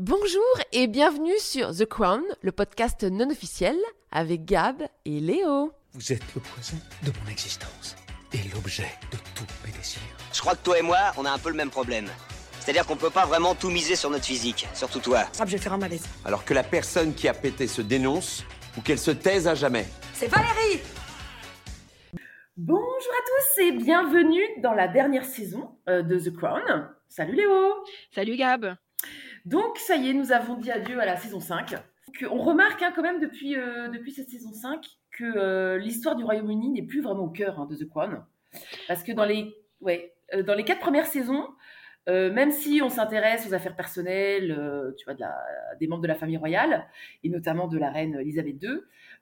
Bonjour et bienvenue sur The Crown, le podcast non officiel avec Gab et Léo. Vous êtes le poison de mon existence et l'objet de tous mes désirs. Je crois que toi et moi, on a un peu le même problème. C'est-à-dire qu'on peut pas vraiment tout miser sur notre physique, surtout toi. Ah, je vais faire un malaise. Alors que la personne qui a pété se dénonce ou qu'elle se taise à jamais. C'est Valérie Bonjour à tous et bienvenue dans la dernière saison euh, de The Crown. Salut Léo Salut Gab Donc ça y est, nous avons dit adieu à la saison 5. Que- on remarque hein, quand même depuis, euh, cette saison 5 que euh, l'histoire du Royaume-Uni n'est plus vraiment au cœur hein, de The Crown. Parce que dans les, euh, quatre premières saisons, même si on s'intéresse aux affaires personnelles, des membres de la famille royale, et notamment de la reine Elisabeth II,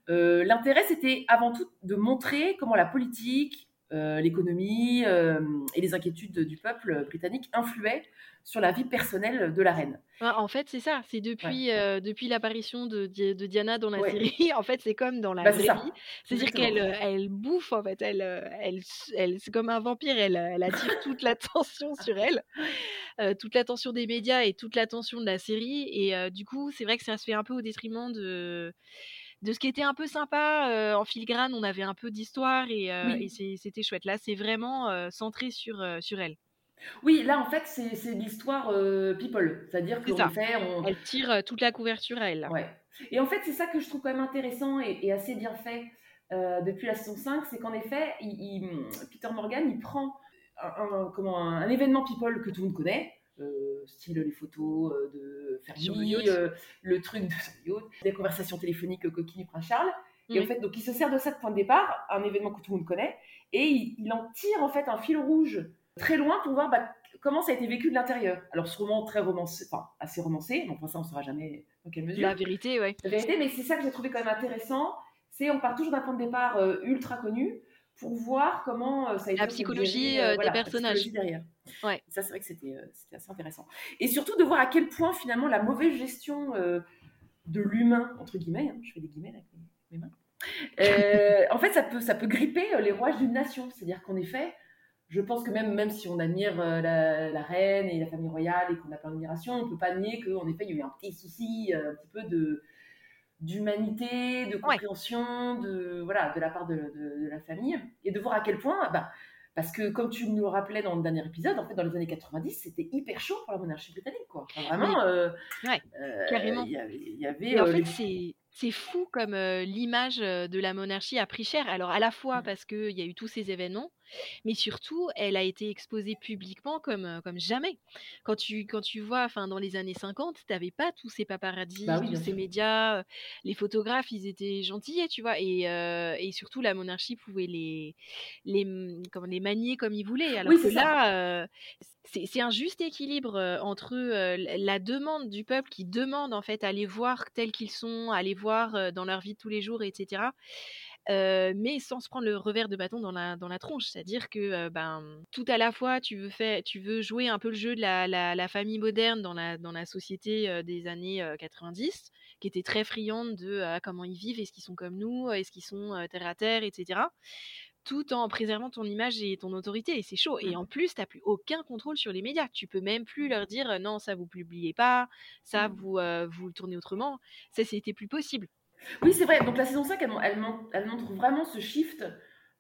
l'intérêt c'était avant tout de montrer comment la politique, euh, l'économie euh, et les inquiétudes du peuple britannique influaient sur la vie personnelle de la reine. Ouais, En fait, c'est ça. C'est depuis, euh, depuis l'apparition de, Di- de Diana dans la Ouais. série. En fait, c'est comme dans la Bah, vraie vie. C'est-à-dire qu'elle elle bouffe, en fait. Elle, elle, elle, c'est comme un vampire. Elle, elle attire toute l'attention sur elle. Toute l'attention des médias et toute l'attention de la série. Et du coup, c'est vrai que ça se fait un peu au détriment de de ce qui était un peu sympa euh, en filigrane on avait un peu d'histoire et, euh, Oui. et c'est- c'était chouette là c'est vraiment euh, centré sur sur elle Oui, là en fait c'est l'histoire people, c'est-à-dire ça. fait on, elle tire toute la couverture à elle là. Ouais. Et en fait, c'est ça que je trouve quand même intéressant et, et assez bien fait depuis la saison 5, c'est qu'en effet, il- il- Peter Morgan, il prend un, un- comment, un, un événement people que tout le monde connaît, style les photos euh, de Fergie, euh, le truc de yacht, les conversations téléphoniques euh, du prince Charles. Et en Mhm. fait, donc il se sert de ça de point de départ, un événement que tout le monde connaît, et il, il en tire en fait un fil rouge très loin pour voir bah, comment ça a été vécu de l'intérieur. Alors ce roman très romancé, enfin assez romancé, donc enfin, ça on saura jamais dans quelle mesure la vérité ouais la vérité, mais c'est ça que j'ai trouvé quand même intéressant. C'est on part toujours d'un point de départ euh, ultra connu pour voir comment euh, ça a été La psychologie, géré, euh, des voilà, la personnages. psychologie derrière. Ouais. Ça c'est vrai que c'était euh, assez intéressant. Et surtout de voir à quel point finalement la mauvaise gestion euh, de l'humain entre guillemets, hein, je fais des guillemets avec mes, mains. euh, en fait, ça peut ça peut gripper euh, les rouages d'une nation. C'est-à-dire qu'en effet, je pense que même, même si on admire euh, la, la reine et la famille royale et qu'on a plein d'admiration, on ne peut pas nier qu'en effet, il y a eu un petit souci, euh, un petit peu de d'humanité, de compréhension, de voilà, de la part de, de- de la famille, et de voir à quel point, bah, parce que comme tu nous le rappelais dans le dernier épisode, en fait, dans les années 90, c'était hyper chaud pour la monarchie britannique, quoi. Enfin, vraiment, euh, Ouais, euh, carrément. Il y avait, y en euh, fait, les- c'est c'est fou comme euh, l'image de la monarchie a pris cher. Alors, à la fois Mm. parce qu'il y a eu tous ces événements, mais surtout, elle a été exposée publiquement comme, euh, comme jamais. Quand tu, quand tu vois, enfin, dans les années 50, tu n'avais pas tous ces paparazzis, Bah oui, tous ces médias. euh, Les photographes, ils étaient gentillets, tu vois. Et, euh, et surtout, la monarchie pouvait les, les, m- comment, les manier comme ils voulaient. Alors Oui, que là, euh, c'est un juste équilibre entre euh, la demande du peuple qui demande en fait à les voir tels qu'ils sont, à les voir dans leur vie de tous les jours, etc. euh, mais sans se prendre le revers de bâton dans la, dans la tronche. C'est-à-dire que euh, ben, tout à la fois, tu veux, faire, tu veux jouer un peu le jeu de la, la, la famille moderne dans la, dans la société euh, des années euh, 90, qui était très friande de euh, comment ils vivent, est-ce qu'ils sont comme nous, est-ce qu'ils sont terre à terre, etc tout en préservant ton image et ton autorité. Et c'est chaud. Et Mm. en plus, tu n'as plus aucun contrôle sur les médias. Tu peux même plus leur dire non, ça vous publiez pas, ça Mm. vous, euh, vous le tournez autrement. Ça, c'était plus possible. Oui, c'est vrai. Donc la saison 5, elle, mon- elle mon- elle montre vraiment ce shift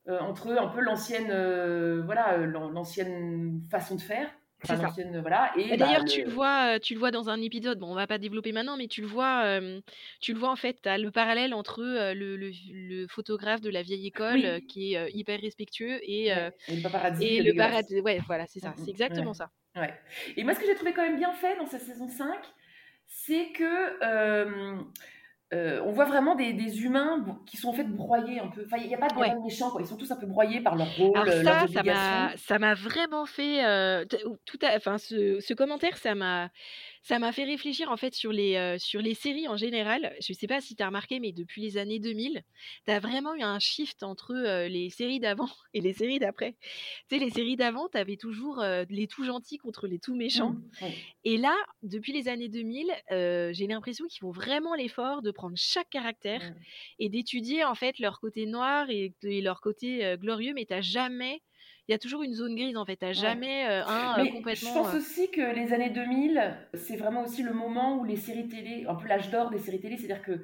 euh, entre un peu l'ancienne euh, voilà, euh, l'an- l'ancienne façon de faire. C'est Enfin, l'ancienne, voilà, et Et bah, D'ailleurs, le- tu le vois, tu le vois dans un épisode. Bon, on va pas développer maintenant, mais tu le vois, euh, tu le vois en fait. T'as le parallèle entre le, le- le photographe de la vieille école Oui. qui est hyper respectueux et, Ouais, et le paparazzi, et le paradis. Ouais, voilà, c'est ça. Mm, mm, C'est exactement ouais. ça. Ouais. Et moi, ce que j'ai trouvé quand même bien fait dans cette saison 5, c'est que euh, on voit vraiment des, des humains qui sont en fait broyés un peu. Enfin, il n'y a pas de Ouais. méchants, quoi. Ils sont tous un peu broyés par leur rôle, Alors euh, leurs ça, ça m'a, vraiment fait euh, tout à, enfin ce, ce commentaire, ça m'a, ça m'a fait réfléchir en fait sur les, euh, sur les séries en général. Je sais pas si tu as remarqué, mais depuis les années 2000, tu as vraiment eu un shift entre euh, les séries d'avant et les séries d'après. Tu sais, les séries d'avant, tu avais toujours euh, les tout gentils contre les tout méchants. Mm, ouais. Et là, depuis les années 2000, euh, j'ai l'impression qu'ils font vraiment l'effort de prendre chaque caractère et d'étudier en fait leur côté noir et, et leur côté glorieux, mais t'as jamais il y a toujours une zone grise en fait. T'as jamais euh, un euh, Mais complètement. je pense euh, aussi que les années 2000, c'est vraiment aussi le moment où les séries télé, un peu l'âge d'or des séries télé, c'est-à-dire que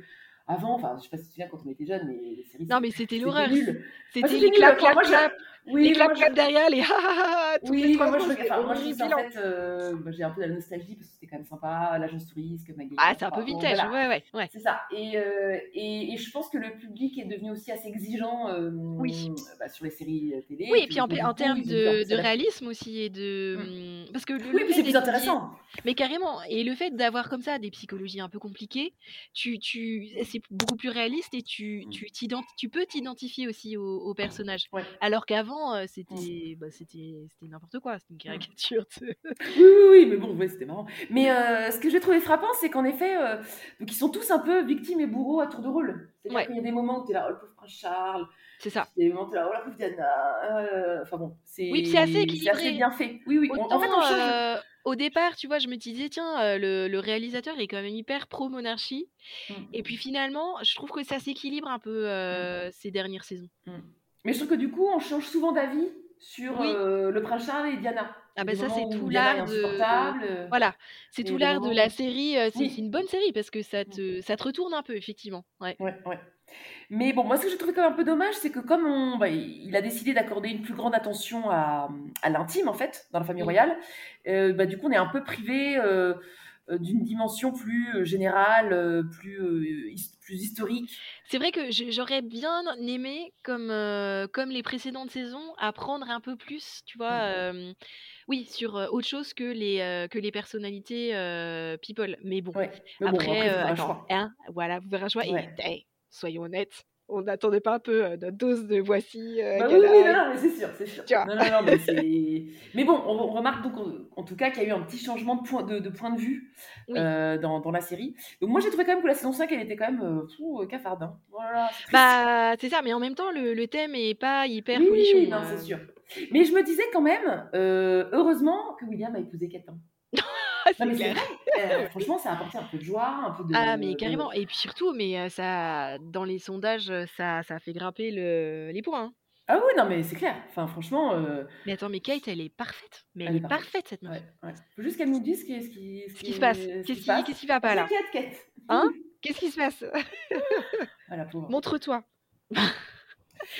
avant, enfin, je sais pas si tu te souviens quand on était jeune, mais les séries. Non, mais c'était c'était l'horreur. nul. C'était c'était les nul, clap, quoi. clap, Moi, je- clap. Oui, les clap, moi, je- clap derrière, les ha ha ha. Oui, moi je, enfin, moi, je ça, en fait, euh, bah, j'ai un peu de la nostalgie parce que c'était quand même sympa, l'agence touriste, Magali. Ah, c'est un peu enfin, bon, vintage. voilà. Ouais, ouais, ouais. C'est ça. Et, euh, et, et je pense que le public est devenu aussi assez exigeant euh, Oui. bah, sur les séries euh, télé. Oui, et puis en, en termes de, de réalisme aussi et de hum, parce que le, Oui, c'est plus intéressant. mais carrément et le fait d'avoir comme ça des psychologies un peu compliquées, tu tu c'est beaucoup plus réaliste et tu tu t'identi- tu peux t'identifier aussi aux, aux personnages. Ouais. Alors qu'avant euh, c'était bah, c'était c'était n'importe quoi, c'était une caricature. de- Oui, oui, oui, mais bon, ouais, c'était marrant. Mais euh, ce que j'ai trouvé frappant, c'est qu'en effet, euh, donc ils sont tous un peu victimes et bourreaux à tour de rôle. C'est-à-dire Ouais. qu'il y a des moments où t'es là, oh le pauvre prince Charles, C'est ça. il y a des moments où t'es là, oh la pauvre Diana. euh, Enfin bon, c'est Oui, c'est assez c'est équilibré. assez bien fait. Oui, oui. on- en fait, on change. au départ, tu vois, je me disais, tiens, euh, le, le réalisateur est quand même hyper pro-monarchie. Mm. Et puis finalement, je trouve que ça s'équilibre un peu euh, ces dernières saisons. Mais je trouve que du coup, on change souvent d'avis sur Oui. euh, le prince Charles et Diana. Ah ben ça, c'est tout l'art de... Voilà, c'est tout l'art de la série. euh, C'est Oui. une bonne série parce que ça te, ça te retourne un peu, effectivement. Ouais. Ouais, ouais. Mais bon, moi, ce que j'ai trouvé quand même un peu dommage, c'est que comme on, bah, il a décidé d'accorder une plus grande attention à, à l'intime, en fait, dans la famille royale, euh, bah, du coup, on est un peu privé euh, d'une dimension plus euh, générale, euh, plus, euh, plus historique. C'est vrai que j'aurais bien aimé, comme, euh, comme les précédentes saisons, apprendre un peu plus, tu vois, Mm. euh, oui, sur euh, autre chose que les, euh, que les personnalités euh, people. Mais bon, Ouais. Mais bon, après, euh, attends, hein, voilà, vous verrez un choix. Et, hey, soyons honnêtes, on n'attendait pas un peu euh, notre dose de voici. euh, Bah oui, oui, non, non, mais c'est sûr, c'est sûr. Non, non, non, mais. Mais bon, on, on remarque donc en, en tout cas qu'il y a eu un petit changement de point de, de, point de vue Oui. euh, dans, dans la série. Donc moi, j'ai trouvé quand même que la saison 5, elle était quand même euh, fou, euh, cafarde. Hein. Voilà. Bah, c'est ça, mais en même temps, le, le thème est pas hyper oui, folichon. non, euh. c'est sûr. Mais je me disais quand même, euh, heureusement que William a épousé Kate. hein. Ah, Non, mais clair. vrai. Euh, franchement, ça a apporté un peu de joie, un peu de. Ah, mais carrément. Et puis surtout, mais euh, ça, dans les sondages, euh, ça, ça a fait grimper le, les points. hein. Ah oui, non, mais c'est clair. Enfin, franchement. euh, Mais attends, mais Kate, elle est parfaite. Mais elle, Elle est parfaite. parfaite, cette meuf. ouais, ouais. Faut juste qu'elle nous dise ce qui, ce qui, Ce qui se passe. Qu'est-ce qui, qu'est-ce qui va pas là? Kate. Hein? Qu'est-ce qui se passe? Ah. Montre-toi.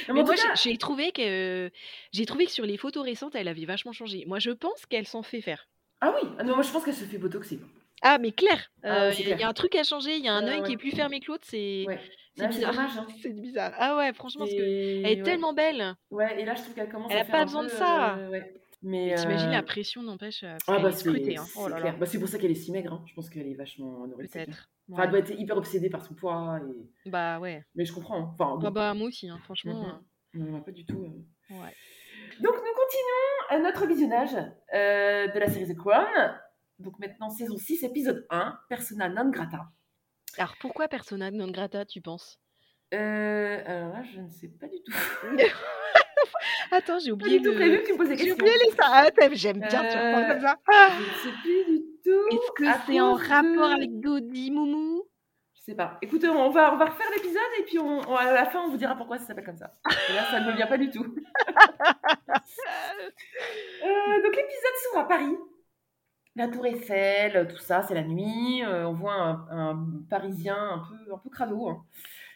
Mais moi, cas- j'ai j'ai trouvé que j'ai trouvé que sur les photos récentes, elle avait vachement changé. Moi, je pense qu'elle s'en fait faire. Ah oui, ah non, moi je pense qu'elle se fait botoxer. Ah, mais clair. Ah, euh, Il y a un truc à changer. Il y a un Ouais, œil qui est plus fermé que l'autre. C'est Ouais. c'est bizarre. dommage, hein. C'est bizarre. Ah ouais, franchement, parce que elle est ouais. tellement belle. Ouais, et là je trouve qu'elle commence Elle à a faire pas besoin peu, de ça. euh, ouais. Mais T'imagines euh, la pression, n'empêche. euh, Ah bah c'est. Hein. Oh. Bah, c'est pour ça qu'elle est si maigre. hein. Je pense qu'elle est vachement anorexie. Peut-être. Enfin, elle doit être hyper obsédée par son poids. Et... Bah ouais. Mais je comprends. hein. Enfin, bon, Ah bah moi aussi, hein, franchement. Mhm. non, pas du tout. ouais. Donc nous continuons euh, notre visionnage euh, de la série The Crown. Donc maintenant saison 6, épisode 1, Persona non grata. Alors pourquoi Persona non grata, tu penses? Euh, alors là, je ne sais pas du tout. Attends, j'ai oublié de. prévu que tu me poses des J'ai oublié les. Ah, J'aime bien, tu reprends comme ça. Je ne sais plus du tout. Est-ce que c'est en rapport avec Dodi Moumou? Je sais pas. Écoutez, on va, on va refaire l'épisode et puis on, on- à la fin, on vous dira pourquoi ça s'appelle comme ça. Et là, ça ne me vient pas du tout. Euh, donc l'épisode s'ouvre à Paris. La tour Eiffel, tout ça, c'est la nuit. Euh, on voit un, un Parisien un peu, un peu crado. hein.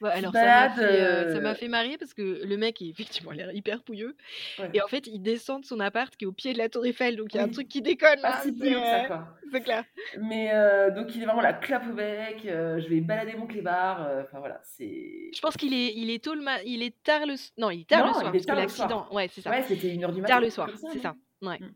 Ouais, alors ça m'a fait, euh, euh, fait marrer parce que le mec est effectivement l'air hyper pouilleux Ouais. et en fait il descend de son appart qui est au pied de la tour Eiffel donc il y a un truc qui déconne si c'est euh, clair. Mais euh, donc il est vraiment la clap au bec. euh, je vais balader mon clébard. euh, Enfin voilà, c'est. Je pense qu'il est il est tôt le ma- il est tard le non il est tard Non, le soir il est parce que l'accident ouais c'est ça Ouais, c'était une heure du matin. tard le soir c'est ça ouais. Mm.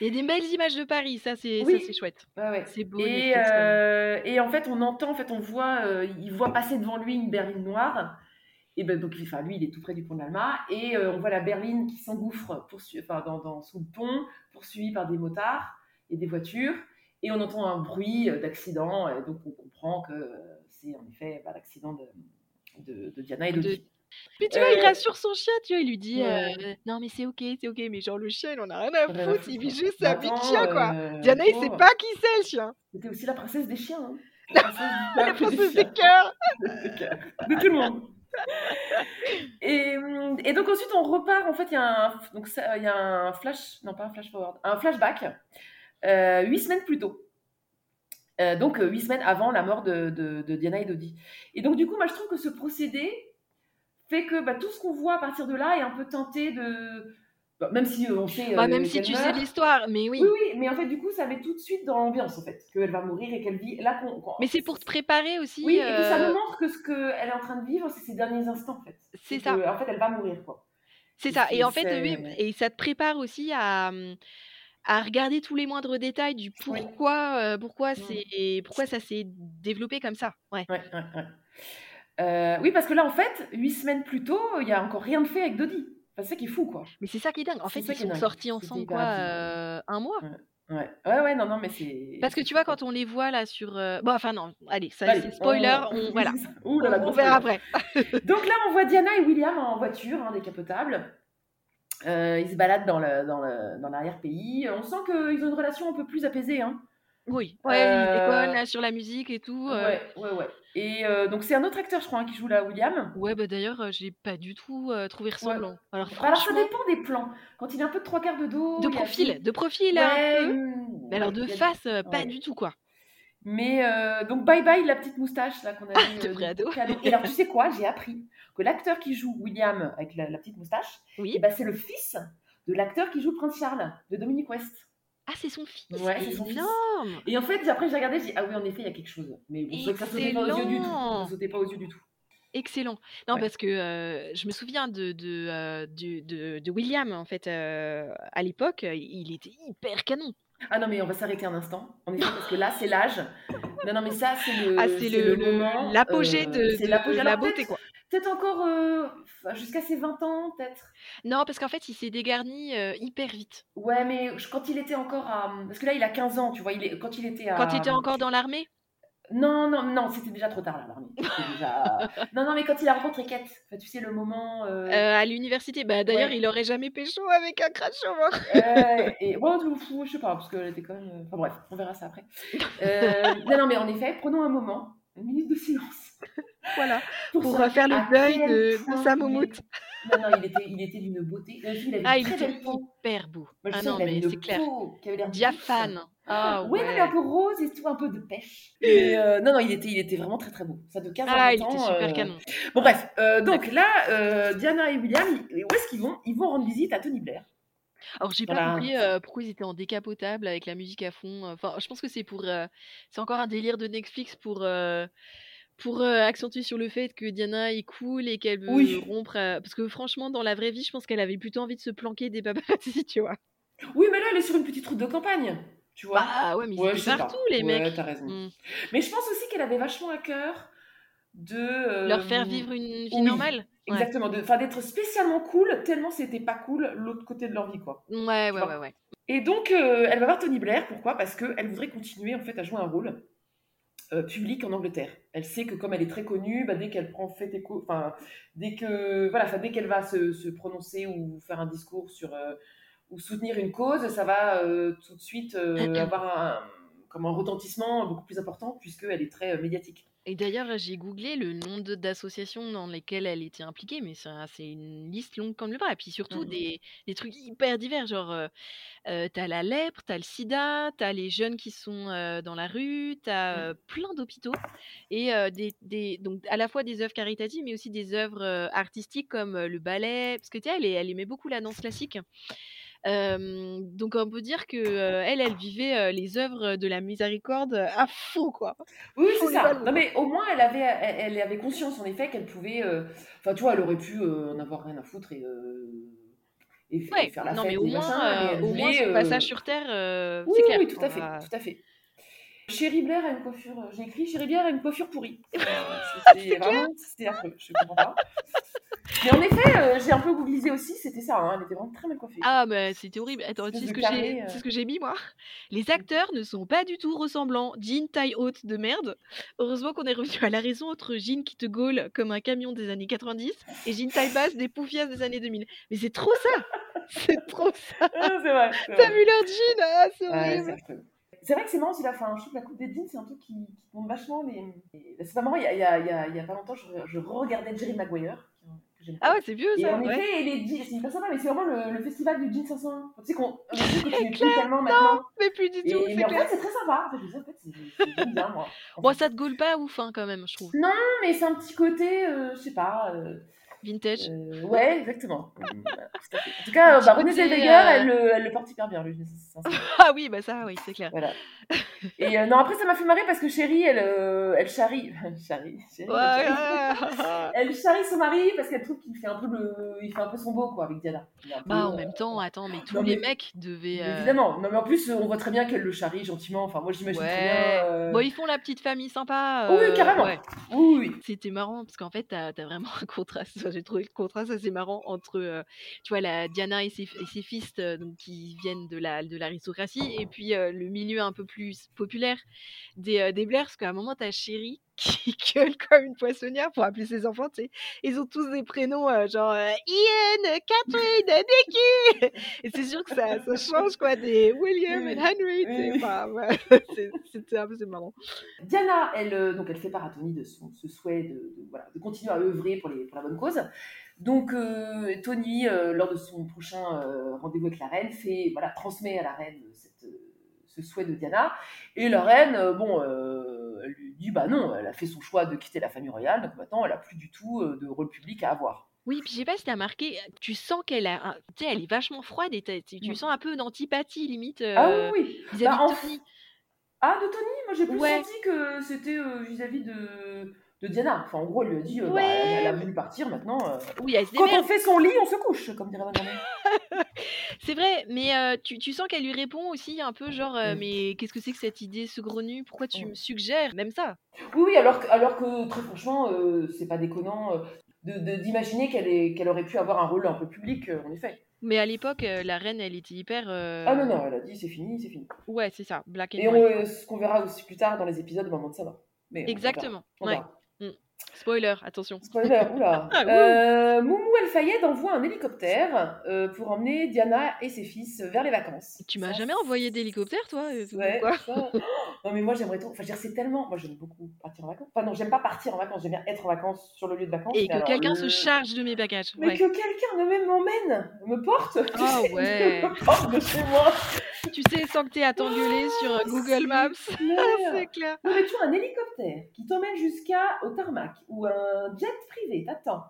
Il y a des belles images de Paris ça c'est Oui. ça c'est chouette Ouais, ouais. c'est beau Et, euh, et en fait, on entend, en fait, on voit, euh, il voit passer devant lui une berline noire. Et ben donc, enfin, lui, il est tout près du pont de l'Alma. Et euh, on voit la berline qui s'engouffre enfin, dans, dans, sous le pont, poursuivie par des motards et des voitures. Et on entend un bruit d'accident. Et donc, on comprend que c'est en effet bah, l'accident de, de, de Diana et de, De- Puis tu vois, il Euh, rassure son chien, tu vois, il lui dit Ouais. euh, Non, mais c'est ok, c'est ok, mais genre le chien, il en a rien à foutre, il vit juste sa vie de chien, quoi. euh, Diana, il sait pas qui c'est le chien. C'était aussi la princesse des chiens. hein. La princesse des des cœurs. de tout le monde. et, et donc ensuite on repart. En fait, il y a un donc ça- il y a un flash, non pas un flash forward, un flashback euh, huit semaines plus tôt. Euh, donc huit semaines avant la mort de, de, de Diana et Dodi. Et donc du coup, moi je trouve que ce procédé fait que bah, tout ce qu'on voit à partir de là est un peu tenté de, bah, même si euh, on sait. Bah, euh, même si qu'elle tu sais l'histoire, mais oui. Oui, oui, mais en fait, du coup, ça met tout de suite dans l'ambiance, en fait, qu'elle va mourir et qu'elle vit. Là, qu'on, Mais c'est pour te préparer aussi. Oui, et puis ça euh, nous montre que ce qu'elle est en train de vivre, c'est ses derniers instants, en fait. C'est que, ça. En fait, elle va mourir, quoi. C'est ça. Et en fait, oui, et ça te prépare aussi à, à regarder tous les moindres détails du pourquoi, euh, pourquoi, c'est, pourquoi ça s'est développé comme ça. Ouais, ouais. Euh, oui, parce que là, en fait, huit semaines plus tôt, il n'y a encore rien de fait avec Dodi. Enfin, c'est ça qui est fou, quoi. Mais c'est ça qui est dingue. En fait, ils sont dingue. sortis ensemble, quoi, euh, un mois. Ouais, ouais, ouais, non, non, mais c'est. Parce que tu vois, quand on les voit là sur. euh, Bon, enfin, non, allez, ça, Allez, c'est spoiler. on- on- Voilà. Ouh là on, on verra après. Donc là, on voit Diana et William en voiture, hein, décapotable. Euh, ils se baladent dans, le, dans, le, dans l'arrière-pays. On sent qu'ils ont une relation un peu plus apaisée. Hein. Oui, ouais, Euh, déconnent là, sur la musique et tout. euh. Ouais, ouais, ouais. Et euh, donc, c'est un autre acteur, je crois, hein, qui joue là, William. Ouais, bah d'ailleurs, euh, j'ai pas du tout euh, trouvé ressemblant. Alors, Alors, ça franchement, dépend des plans. Quand il est un peu de trois quarts de dos. de il a- profil, de profil Ouais, un peu. hum, Mais alors, ouais, de il face, pas ouais. du tout, quoi. Mais donc, bye bye la petite moustache là qu'on a vu. De vrai ado. cadeau. Et alors, tu sais quoi J'ai appris que l'acteur qui joue William avec la, la petite moustache, Oui. ben, c'est le fils de l'acteur qui joue Prince Charles, de Dominique West. Ah, c'est son fils. Ouais, c'est son fils. Et en fait, après, j'ai regardé, j'ai dit, ah oui, en effet, il y a quelque chose. Mais que ça sautait pas aux yeux du tout. Sautait pas aux yeux du tout. Excellent. Non, Ouais. parce que euh, je me souviens de, de, euh, de, de William, en fait, euh, à l'époque, il était hyper canon. Ah non, mais on va s'arrêter un instant. En effet, parce que là, c'est l'âge. Non, non, mais ça, c'est le. ah, c'est le, le- moment, l'apogée euh, de, la beauté, quoi. Peut-être encore euh, jusqu'à ses 20 ans, peut-être. Non, parce qu'en fait, il s'est dégarni euh, hyper vite. Ouais, mais je- quand il était encore à. Parce que là, il a 15 ans, tu vois. Il est... Quand il était à. Quand il était encore dans l'armée? Non, non, non, c'était déjà trop tard, là, l'armée. Déjà- non, non, mais quand il a rencontré Kate, enfin, tu sais, le moment. euh, à l'université. Bah, D'ailleurs, Ouais. il aurait jamais pécho avec un crâne chauve. Euh, et bon, je sais pas, parce qu'elle était quand même. Enfin bref, on verra ça après. Non, non, mais en effet, prenons un moment, une minute de silence. Voilà. Pour se refaire le à deuil de- de sa il moumoute. Non, non, il était, il était d'une beauté. La fille, il avait Ah, il était hyper beau. Moi, je Ah sais non, avait mais c'est clair. Diaphane. Ah Ouais, ouais. mais un peu rose et tout, un peu de pêche. Euh, non, non, il était, il était vraiment très très beau. Ça de 15 à Ah, 20 il ans. était super euh, canon. Bon, bref. euh, donc là, euh, Diana et William, où est-ce qu'ils vont? Ils vont rendre visite à Tony Blair. Alors j'ai pas Voilà. compris euh, pourquoi ils étaient en décapotable avec la musique à fond. Enfin, je pense que c'est pour, euh, c'est encore un délire de Netflix pour euh, pour euh, accentuer sur le fait que Diana est cool et qu'elle veut Oui. rompre. euh, Parce que franchement, dans la vraie vie, je pense qu'elle avait plutôt envie de se planquer des paparazzi, tu vois. Oui, mais là, elle est sur une petite route de campagne. Tu vois Bah ouais, mais ils Ouais, étaient je sais pas. partout les Ouais, mecs. t'as raison. Mm. Mais je pense aussi qu'elle avait vachement à cœur de. euh, Leur faire vivre une vie oui, normale. Exactement, enfin d'être spécialement cool, tellement c'était pas cool l'autre côté de leur vie, quoi. Ouais, ouais, ouais, ouais. Et donc, euh, elle va voir Tony Blair, pourquoi? Parce qu'elle voudrait continuer en fait à jouer un rôle euh, public en Angleterre. Elle sait que comme elle est très connue, bah, dès qu'elle prend fait écho, enfin dès que voilà, dès qu'elle va se, se prononcer ou faire un discours sur euh, ou soutenir une cause, ça va tout de suite euh, avoir un, comme un retentissement beaucoup plus important puisqu'elle est très euh, médiatique. Et d'ailleurs, j'ai googlé le nom d'associations dans lesquelles elle était impliquée, mais c'est un- c'est une liste longue comme le bras. Et puis surtout Mhm. des, des trucs hyper divers, genre euh, euh, t'as la lèpre, t'as le sida, t'as les jeunes qui sont euh, dans la rue, t'as euh, plein d'hôpitaux et des, des- donc à la fois des œuvres caritatives, mais aussi des œuvres artistiques comme le ballet, parce que tu sais, elle, elle aimait beaucoup la danse classique. Euh, donc on peut dire que euh, elle, elle vivait euh, les œuvres de la miséricorde à fond, quoi. Oui, c'est ça. Non, mais au moins, elle avait, elle, elle avait conscience, en effet, qu'elle pouvait. Enfin, tu vois, elle aurait pu en avoir rien à foutre et, et, Ouais, et faire la non fête mais au moins, machin, mais au moins voulait, son euh, passage sur Terre, Oui, c'est clair. oui, tout à fait, va- tout à fait. Chérie Blair a une coiffure. euh, J'ai écrit Chérie Blair a une coiffure pourrie. Euh, C'était vraiment, c'était affreux. Je comprends pas. Mais en effet, euh, j'ai un peu googlisé aussi. C'était ça. hein, elle était vraiment très mal coiffée. Ah bah c'était horrible. Attends, tu sais ce que j'ai, euh. c'est ce que j'ai mis moi. Les acteurs ne sont pas du tout ressemblants. Jean taille haute de merde. Heureusement qu'on est revenu à la raison entre Jean qui te gaule comme un camion des années 90 et Jean taille basse des poufias des années 2000. Mais c'est trop ça. C'est trop ça. Ah, c'est vrai. c'est T'as vrai. vu leur jean? Ah, c'est horrible. c'est. C'est vrai que c'est marrant aussi la fin. Je trouve que la coupe des jeans, c'est un truc qui, qui montre vachement les. C'est pas marrant, il y a, il y a, il y a, pas longtemps, je, je regardais Jerry Maguire. Ah ouais, c'est vieux Et ça. en ouais. effet, les jeans, c'est hyper sympa, mais c'est vraiment le, le festival du jean 500. Tu sais qu'on. plus tellement maintenant. Mais plus du Et, tout, mais en clair. fait, c'est très sympa. En fait, je dis, en fait, c'est- bien, moi. En Bon, ça te gaule pas ouf hein, quand même, je trouve. Non, mais c'est un petit côté, euh, je sais pas. euh, Vintage. euh, ouais, exactement. Euh. En tout cas, euh, bah, Renée Zellweger, euh, elle, le- elle le porte hyper bien, 500. Ah oui, bah ça, oui, c'est clair. Voilà. Et euh, non, après, ça m'a fait marrer parce que Chérie, elle, euh, elle charrie. charrie. Chérie, Ouais, elle ouais, charrie. ouais. Elle charrie son mari parce qu'elle trouve qu'il fait un peu le, il fait un peu son beau quoi avec Diana. Bah, en euh, même temps, attends, mais tous non, les mais- mecs devaient. euh, Évidemment. Non mais en plus, on voit très bien qu'elle le charrie gentiment. Enfin, moi j'imagine très Ouais. bien. euh, Bon, ils font la petite famille sympa. Oui, euh, carrément. ouais. Oui, oui. C'était marrant parce qu'en fait, t'as as vraiment un contraste. J'ai trouvé le contraste assez marrant entre, tu vois, la Diana et ses, et fils donc, qui viennent de la de l'aristocratie et puis le milieu un peu plus populaire des, des Blair. Parce qu'à un moment, t'as Chérie qui gueule comme une poissonnière pour appeler ses enfants. Tu sais, ils ont tous des prénoms euh, genre euh, Ian, Catherine, Nicky. Et c'est sûr que ça, ça change quoi des William et Henry. Enfin, ouais, c'est- c'était un peu marrant. Diana, elle, euh, donc elle fait part à Tony de son, ce souhait de, de- voilà, de continuer à œuvrer pour, les, pour la bonne cause. Donc euh, Tony, lors de son prochain rendez-vous avec la reine, fait, voilà, transmet à la reine cette, ce souhait de Diana. Et la reine, bon, lui dit, bah non, elle a fait son choix de quitter la famille royale, donc maintenant elle a plus du tout euh, de rôle public à avoir. Oui, puis je sais pas si t'as remarqué, tu sens qu'elle a, tu sais, elle est vachement froide et tu Mm. sens un peu d'antipathie limite ah euh, oui, oui. vis-à-vis Bah, de Tony. Ah, de Tony Moi j'ai plus Ouais. senti que c'était euh, vis-à-vis de, de Diana. Enfin, en gros, elle lui a dit, euh, bah, Ouais. elle, elle a voulu partir, maintenant. euh, Oui, elle se Quand démerde, on fait son lit, on se couche, comme dirait Madame. c'est vrai, mais euh, tu, tu sens qu'elle lui répond aussi un peu genre, euh, Mm. mais qu'est-ce que c'est que cette idée saugrenue? Pourquoi tu Mm. me suggères Même ça? Oui, oui, alors, que- alors que très franchement, euh, c'est pas déconnant euh, de- de- d'imaginer qu'elle est- qu'elle aurait pu avoir un rôle un peu public, euh, en effet. Mais à l'époque, euh, la reine, elle était hyper. euh, Ah non, non, elle a dit c'est fini, c'est fini. Ouais, c'est ça, black and Et on, white. euh, ce qu'on verra aussi plus tard dans les épisodes moment de. Mais on Exactement. on Ouais. verra. Spoiler, attention. Spoiler, oula. Ah. Euh, Moumou El Fayed envoie un hélicoptère euh, pour emmener Diana et ses fils vers les vacances. Tu m'as jamais envoyé d'hélicoptère, toi euh, Ouais, quoi ça- Non, mais moi j'aimerais trop. Enfin, je veux dire, c'est tellement. Moi j'aime beaucoup partir en vacances. Enfin, non, j'aime pas partir en vacances, j'aime bien être en vacances sur le lieu de vacances. Et mais que alors, quelqu'un le- se charge de mes bagages. Mais Ouais. que quelqu'un même m'emmène, me porte. Ah ouais. me porte de chez moi. Tu sais, sans que t'aies à t'engueuler sur euh, Google Maps. c'est clair. Aurais-tu un hélicoptère qui t'emmène jusqu'à au tarmac ou un jet privé t'attend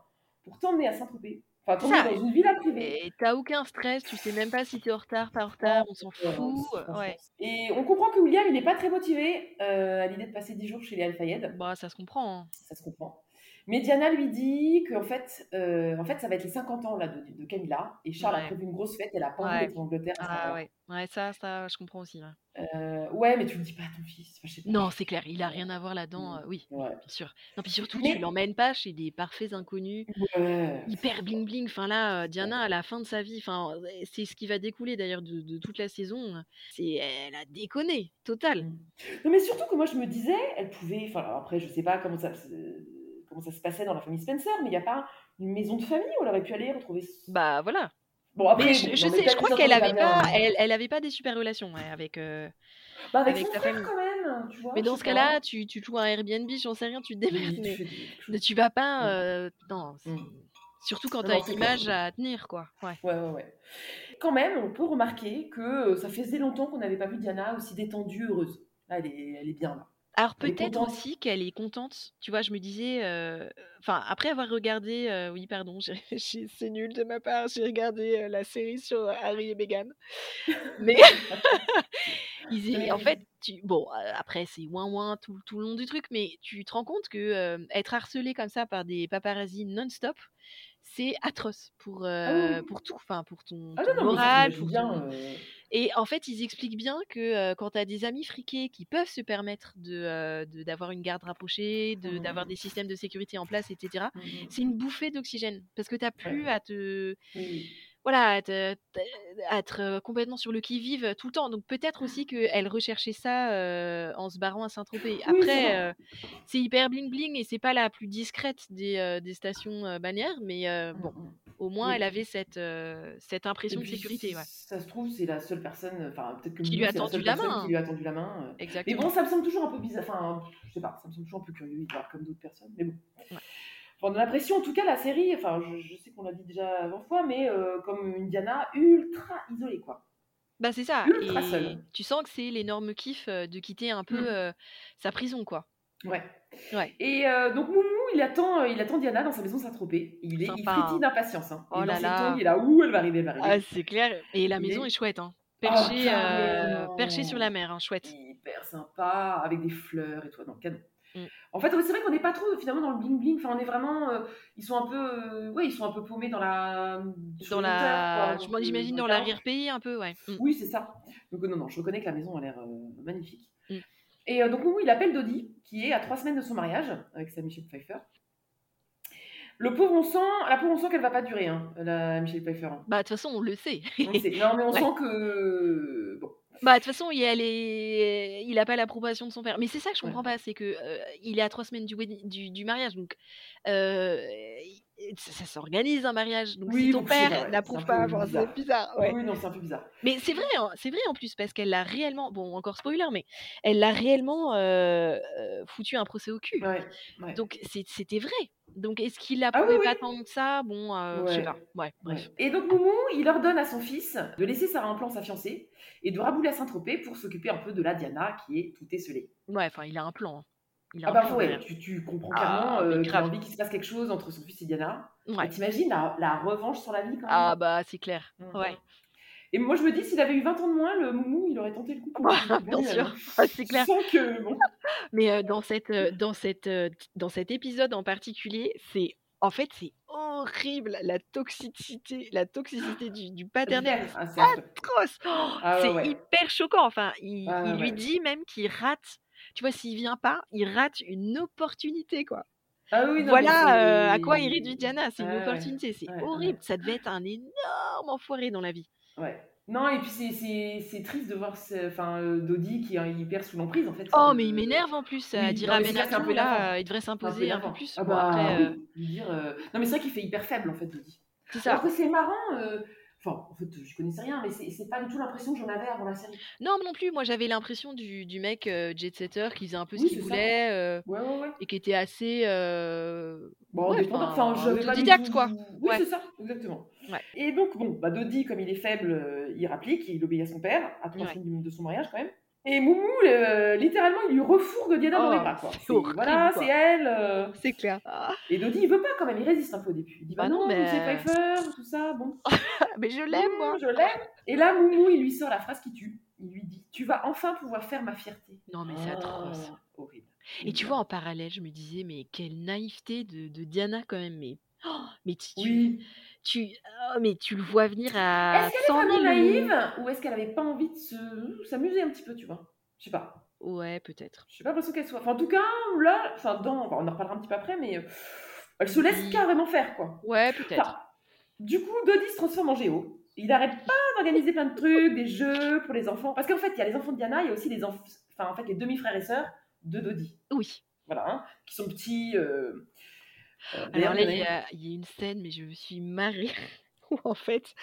pour t'emmener à Saint-Tropez Enfin, Ça, dans une villa privée. Et t'as aucun stress, tu sais même pas si t'es en retard, pas en retard, on s'en fout. Ouais. Et on comprend que William, il n'est pas très motivé euh, à l'idée de passer 10 jours chez les Al-Fayed. Bah, ça se comprend. hein. Ça se comprend. Mais Diana lui dit qu'en fait, euh, en fait, ça va être les 50 ans là, de, de Camilla. Et Charles Ouais. a prévu une grosse fête. Elle a pas envie Ouais. d'être en Angleterre. Ah ouais. Ouais, ça, ça, je comprends aussi. ouais. Euh, ouais, mais tu le dis pas à ton fils. Enfin, je sais pas. Non, c'est clair, il a rien à voir là-dedans. Mm. euh, oui, Ouais. bien sûr. Non, puis surtout, Mais- tu l'emmènes pas chez des parfaits inconnus, hyper bling bling. Enfin là, euh, Diana, à la fin de sa vie, enfin, c'est ce qui va découler d'ailleurs de, de toute la saison. C'est, elle a déconné, total. Non, mais surtout que moi, je me disais, elle pouvait. Enfin, après, je sais pas comment ça, comment ça se passait dans la famille Spencer, mais il n'y a pas une maison de famille où elle aurait pu aller retrouver. Bah voilà. Bon, après, Mais je, bon, je dans sais, je crois qu'elle ça avait s'entendait pas, bien. elle, elle avait pas des super relations ouais, avec. euh, Bah, avec, avec son ta frère, famille. quand même. Tu vois, Mais dans ce cas-là, tu, tu joues un Airbnb, j'en sais rien, tu te démerdes. tu Mais, chose. mais tu vas pas. Euh, non. Mm. Surtout quand t'as non, une image à tenir, quoi. Ouais. Ouais, ouais, ouais. Quand même, on peut remarquer que euh, ça faisait longtemps qu'on n'avait pas vu Diana aussi détendue, heureuse. Là, elle est, elle est bien là. Alors peut-être aussi qu'elle est contente. Tu vois, je me disais, euh, enfin après avoir regardé, euh, oui pardon, c'est nul de ma part, j'ai regardé euh, la série sur Harry et Meghan. Mais ils en fait, tu, bon après c'est ouin ouin tout, tout le long du truc, mais tu te rends compte que être harcelé comme ça par des paparazzis non-stop, c'est atroce pour euh, oui. pour tout, enfin pour ton, Ah ton non, moral, pour ton, euh, et en fait, ils expliquent bien que euh, quand tu as des amis friqués qui peuvent se permettre de, euh, de- d'avoir une garde rapprochée, de, Mhm. d'avoir des systèmes de sécurité en place, etc., mhm. c'est une bouffée d'oxygène. Parce que tu plus à te. Voilà, être complètement sur le qui-vive tout le temps. Donc peut-être aussi qu'elle recherchait ça euh, en se barrant à Saint-Tropez. Après, euh, c'est hyper bling-bling et c'est pas la plus discrète des, euh, des stations balnéaires, mais euh, bon. Mhm. Au moins, Oui. elle avait cette, cette Et impression de sécurité. Ouais. ça se trouve, c'est la seule personne, enfin peut-être que Qui lui a la tendu la personne main. qui lui a tendu la main. euh. Mais Exactement. bon, ça me semble toujours un peu bizarre. Enfin, je sais pas, ça me semble toujours un peu curieux, il parle comme d'autres personnes. Mais bon. Ouais. On a l'impression, en tout cas, la série, enfin, je, je sais qu'on l'a dit déjà 20 fois, mais euh, comme une Diana ultra isolée, quoi. Bah, c'est ça. Ultra Et seule. tu sens que c'est l'énorme kiff euh, de quitter un peu Mm. euh, sa prison, quoi. Ouais. Ouais. Et euh, donc Moumou, il attend, il attend Diana dans sa maison Saint-Tropez. Il est, il Sympa, frétille hein. d'impatience. Hein. Oh et là dans là. il est là, ouh, elle va arriver, elle va arriver. Ah, c'est clair. Et la Il maison est- est chouette, hein. Perchée, carrément. perchée sur la mer, hein, chouette. hyper sympa, avec des fleurs et tout, non, canon. Mm. En fait, c'est vrai qu'on n'est pas trop finalement dans le bling bling. Enfin, on est vraiment, euh, ils sont un peu, euh, ouais, ils sont un peu paumés dans la, Dans la, quoi. je- Donc, j'imagine euh, dans le cadre. l'arrière-pays un peu, ouais. Mm. Oui, c'est ça. Donc euh, non, non, je reconnais que la maison a l'air euh, magnifique. Mm. Et euh, donc Moumou, il appelle Dodi, qui est à trois semaines de son mariage avec sa Michelle Pfeiffer. Le pauvre, on sent, la pauvre, on sent qu'elle va pas durer, hein, la Michelle Pfeiffer. hein. Bah, de toute façon, on le sait. On le sait. Non, mais on Ouais. sent que bon. Bah, de toute façon, il, est... il a pas l'approbation de son père. Mais c'est ça que je Ouais. comprends pas, c'est que euh, il est à trois semaines du, du, du mariage, donc euh, ça, ça s'organise un mariage. Donc Oui, si ton père n'approuve pas, c'est bizarre. Ouais. Oui, non, c'est un peu bizarre. Mais c'est vrai, hein, c'est vrai en plus parce qu'elle l'a réellement, bon encore spoiler, mais elle l'a réellement euh, euh, foutu un procès au cul. Ouais, ouais. Donc c'était vrai. Donc est-ce qu'il l'a Ah oui, prouvé oui. pas tant que ça? Bon, euh, je sais pas. Bref. Et donc Moumou, il ordonne à son fils de laisser Sarah en plan sa fiancée et de rabouler à Saint-Tropez pour s'occuper un peu de la Diana qui est tout esselée. Ouais, enfin il a un plan. Il a Ah bah ouais, tu, tu comprends Ah, clairement euh, qu'il a envie qu'il se passe quelque chose entre son fils et Diana. Ouais. Et T'imagines la, la revanche sur la vie quand même Ah bah c'est clair. Mhm. Ouais. Et moi je me dis, s'il avait eu 20 ans de moins, le Moumou, il aurait tenté le coup. pour bien sûr. euh, Ah, c'est clair. Sans que... Bon. Mais euh, dans, cette, euh, dans, cette, dans cet épisode en particulier, c'est en fait c'est horrible la toxicité, la toxicité du, du paternel. Ah, c'est affreux. atroce. Oh, Ah ouais, c'est ouais. hyper choquant. Enfin, il, Ah il ouais, lui dit même qu'il rate. Tu vois, s'il vient pas, il rate une opportunité, quoi. Ah oui, non, voilà euh, à quoi il réduit Diana. C'est une opportunité. C'est Ouais, horrible. ouais. Ça devait être un énorme enfoiré dans la vie. Ouais. Non, et puis c'est- triste de voir enfin, euh, Dodi qui est hyper sous l'emprise en fait. Oh, Euh, mais il m'énerve en plus. oui, à dire à là, euh, il devrait un s'imposer un peu plus. Ah bah, après, euh, dire, euh, Non, mais c'est vrai qu'il fait hyper faible en fait, Dodi. c'est ça. Alors que c'est marrant. Euh, Enfin, en fait, je connaissais rien, mais c'est pas du tout l'impression que j'en avais avant la série. Non, non plus. Moi, j'avais l'impression du, du mec euh, jet-setter qui faisait un peu ce Oui, qu'il c'est ça. voulait euh, Ouais, ouais, ouais. et qui était assez. euh, Bon, ouais, dépendant. Enfin, autodidacte, quoi. Oui, c'est ça, exactement. Et donc, bon, bah, Dodi, comme il est faible, euh, il rapplique, il obéit à son père, à trois de son mariage quand même. Et Moumou, euh, littéralement, il lui refourgue Diana dans Oh, les bras, quoi. horrible, Voilà, c'est elle. euh, C'est clair. Ah, Et Dodi, il veut pas quand même, il résiste un peu au début. Il dit bah, Bah non, mais- c'est Pfeiffer, tout ça, bon. mais je l'aime, moi. Mmh, Je l'aime. Et là, Moumou, il lui sort la phrase qui tue. Il lui dit Tu vas enfin pouvoir faire ma fierté. Non, mais c'est atroce. Ah, Horrible. Et tu vois, en parallèle, je me disais, mais quelle naïveté de, de Diana quand même. Mais, oh, mais Oui. Tu, oh, mais tu le vois venir à Est-ce qu'elle est 100 000 vraiment naïve ou est-ce qu'elle avait pas envie de se- s'amuser un petit peu, tu vois? Je sais pas. Ouais, peut-être. Je sais pas l'impression qu'elle soit. Enfin, en tout cas, là, enfin, dans... enfin, on en reparlera un petit peu après, mais euh, elle se laisse carrément faire, quoi. Ouais, peut-être. Enfin, du coup, Dodi se transforme en géo. Il arrête pas d'organiser plein de trucs, des jeux pour les enfants. Parce qu'en fait, il y a les enfants de Diana, il y a aussi les enfants, enfin, en fait, les demi-frères et sœurs de Dodi. Oui. Voilà, hein, qui sont petits. euh, Alors d'ailleurs, là, il y a il y a une scène, mais je me suis marrée. Où en fait,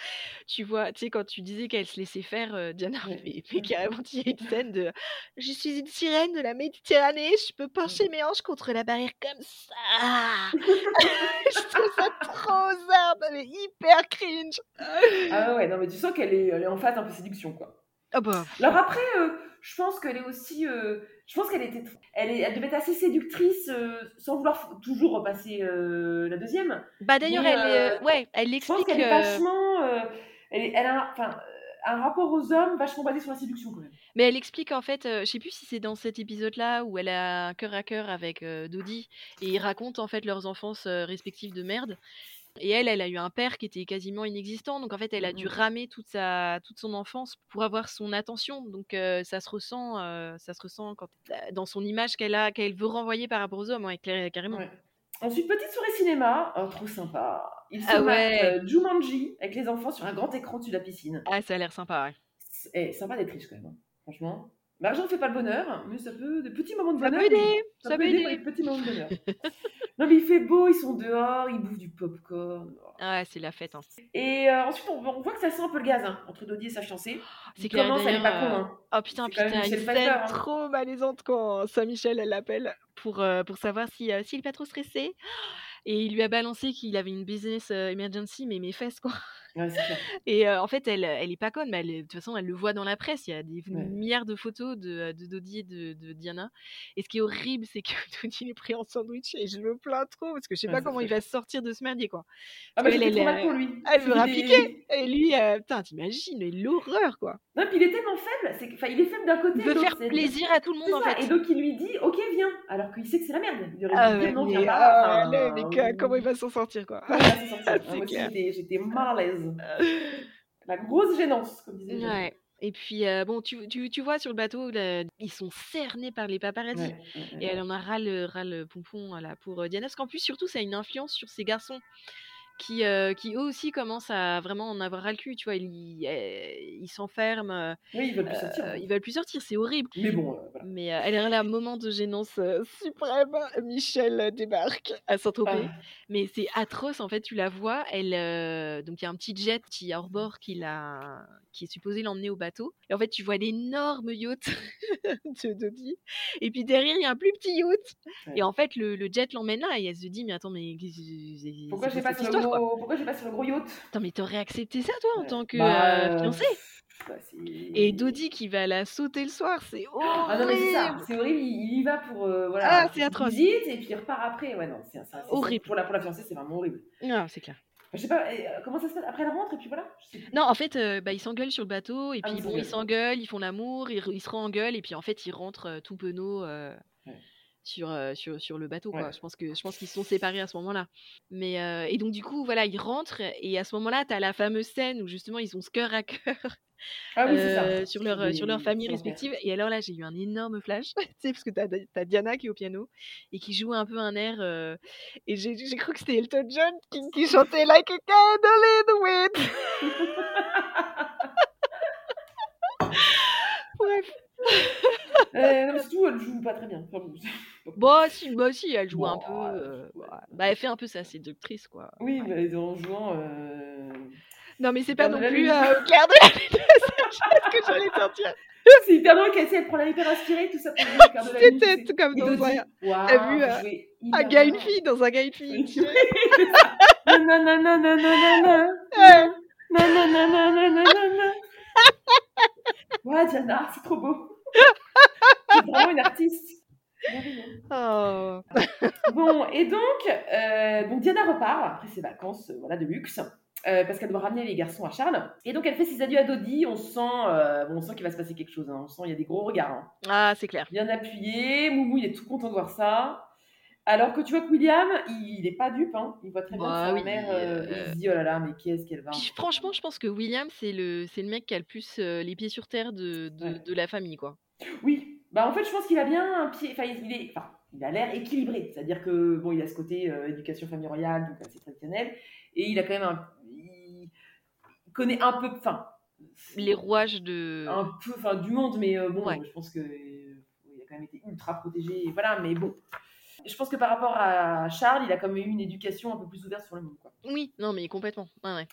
tu vois, tu sais, quand tu disais qu'elle se laissait faire, euh, Diana, mais, mais carrément, il y a une scène de Je suis une sirène de la Méditerranée, je peux pencher mes hanches contre la barrière comme ça. je trouve ça trop zarbe, mais hyper cringe. Ah ouais, non, mais tu sens qu'elle est, elle est en phase un peu séduction, quoi. Ah bah, Alors après, euh, je pense qu'elle est aussi. euh, je pense qu'elle était. Elle, est, elle devait être assez séductrice euh, sans vouloir toujours repasser euh, la deuxième. bah d'ailleurs, elle, euh, ouais, elle Je pense explique. qu'elle est vachement. elle, a un, enfin, un rapport aux hommes vachement basé sur la séduction, quand même. Mais elle explique en fait, je sais plus si c'est dans cet épisode-là où elle a un cœur à cœur avec Dodi et ils racontent en fait leurs enfances respectives de merde. Et elle, elle a eu un père qui était quasiment inexistant, donc en fait elle a dû Mhm. ramer toute sa toute son enfance pour avoir son attention. Donc euh, ça se ressent, euh, ça se ressent quand, dans son image qu'elle a, qu'elle veut renvoyer par rapport aux hommes, ouais, clair- carrément. Ouais. Ensuite, petite soirée cinéma. Oh, trop sympa. Il se Ah ouais. euh, Jumanji avec les enfants sur un grand écran dessus de la piscine. Ah, ça a l'air sympa. Ouais. C'est eh, sympa d'être riche, quand même. hein. Franchement. L'argent ne fait pas le bonheur, mais ça peut, des petits moments de Ça bonheur. peut oui. aider, Ça, ça peut peut aider aider. les petits moments de bonheur. non, mais il fait beau, ils sont dehors, ils bouffent du popcorn. Ah ouais, c'est la fête. Hein. Et euh, ensuite, on, on voit que ça sent un peu le gaz hein, entre Dodie et sa fiancée. C'est Il clair, commence, elle est pas con. euh, Hein. Oh putain, C'est Michel scène Pfeiffer, hein. trop malaisante quand Saint-Michel elle l'appelle pour, euh, pour savoir si, euh, s'il est pas trop stressé. Et il lui a balancé qu'il avait une business euh, emergency, mais mes fesses quoi. Ouais, c'est clair. Et euh, en fait, elle, elle est pas conne, mais elle, de toute façon, elle le voit dans la presse. Il y a des Ouais. milliards de photos de, de Dodie et de, de Diana. Et ce qui est horrible, c'est que Dodie il est pris en sandwich et je me plains trop parce que je sais Ouais, pas comment il va sortir de ce merdier quoi. Ah, bah, elle, mal pour lui. Elle veut piquer Et lui, euh, putain, t'imagines, l'horreur quoi. Non, puis il est tellement faible, c'est enfin, il est faible d'un côté. Il veut faire plaisir à tout le monde en ça. fait. Et donc il lui dit, ok, viens, alors qu'il sait que c'est la merde. Il aurait Ah dit, non, mais, viens pas. ah, comment il va s'en sortir quoi j'étais mal à l'aise. La grosse gênance, comme disait Jeanne. Ouais. Et puis, euh, bon, tu, tu, tu vois sur le bateau, là, ils sont cernés par les paparazzis. Ouais, ouais, ouais. Et elle en a ras le, ras le pompon là, pour euh, Diana. Parce qu'en plus, surtout, ça a une influence sur ces garçons qui, euh, qui eux aussi commencent à vraiment en avoir ras le cul. Tu vois, ils euh, ils s'enferment, euh, Oui, ils veulent plus sortir. euh, ils veulent plus sortir, c'est horrible. Mais bon, voilà. Mais elle est là, un moment de gênance suprême. Michel débarque à Saint-Tropez. Ah, Mais c'est atroce, en fait, tu la vois, elle, donc il y a un petit jet qui hors bord qui, l'a- qui est supposé l'emmener au bateau. Et en fait, tu vois l'énorme yacht de Dodie. Et puis derrière, il y a un plus petit yacht. Ouais. Et en fait, le, le jet l'emmène là, et elle se dit, mais attends, mais pourquoi j'ai pas cette histoire, quoi gros, pourquoi j'ai pas sur le gros yacht? Attends, mais t'aurais accepté ça, toi, en Ouais. tant que Bah, euh, euh, fiancée? bah, Et Dodie qui va la sauter le soir, c'est horrible Ah non mais c'est ça, c'est horrible. Il il y va pour euh, voilà. Ah, c'est une atroce. Visite et puis il repart après. Ouais non, c'est Horrible. Pour la pour la fiancée, c'est vraiment horrible. Non, c'est clair. Je sais pas euh, comment ça se passe? Après elle rentre et puis voilà. Je. Non, en fait, euh, bah, ils s'engueulent sur le bateau, et Ah, puis bon, ils s'engueulent. ils font l'amour, ils, ils se re-engueulent, et puis en fait, ils rentrent euh, tout penaud euh, Ouais. Sur, euh, sur, sur le bateau. Quoi. Ouais. Je pense que je pense qu'ils se sont séparés à ce moment-là. Mais euh, et donc du coup, voilà, ils rentrent, et à ce moment-là, tu as la fameuse scène où justement ils ont ce cœur à cœur Ah oui euh, ça. sur leur sur leur famille respective. Et alors là, j'ai eu un énorme flash, tu sais, parce que t'as as Diana qui est au piano et qui joue un peu un air, euh, et j'ai j'ai cru que c'était Elton John qui, qui chantait Like a candle in the wind. Bref. Euh, non, mais surtout elle joue pas très bien. Enfin, bon, Bon, si, bah, si, elle joue un peu. euh, euh, ouais. bah, bah, elle fait un peu sa séductrice, quoi. oui mais en jouant. Euh... Non, mais c'est pas non plus euh, Claire de la Lune de que j'allais sortir. C'est hyper drôle qu'elle essaie de prendre la hyper inspirée tout ça pour jouer Cœur de la tu C'était sais. comme dans un, t'as vu, euh, un gars, une fille, dans un gars, une fille. tu sais. Ouais. C'est vraiment une artiste. Oh. Bon, et donc, euh, donc Diana repart après ses vacances euh, voilà, de luxe. euh, parce qu'elle doit ramener les garçons à Charles. Et donc elle fait ses adieux à Dodie. On sent, bon, on sent qu'il va se passer quelque chose. hein. On sent il y a des gros regards. hein. Ah, c'est clair. Bien appuyé. Moumou, il est tout content de voir ça. Alors que tu vois que William, il, il est pas dupe. Hein. Il voit très bien Bah sa oui, mère. euh, euh, Il se dit oh là là, mais qu'est-ce qu'elle va. Puis, franchement, je pense que William, c'est le, c'est le mec qui a le plus euh, les pieds sur terre de, de, Ouais. de la famille, quoi. Oui, bah en fait, je pense qu'il a bien un pied. Enfin, il est. Enfin, il a l'air équilibré. C'est-à-dire que, bon, il a ce côté euh, éducation famille royale, donc assez traditionnel. Et il a quand même un. Il connaît un peu. Enfin. Les rouages de. Un peu. Enfin, du monde, mais euh, bon, Ouais. je pense que. euh, Il a quand même été ultra protégé. Voilà, mais bon. Je pense que par rapport à Charles, il a quand même eu une éducation un peu plus ouverte sur le monde, quoi. Oui, non, mais complètement. Ouais, ouais.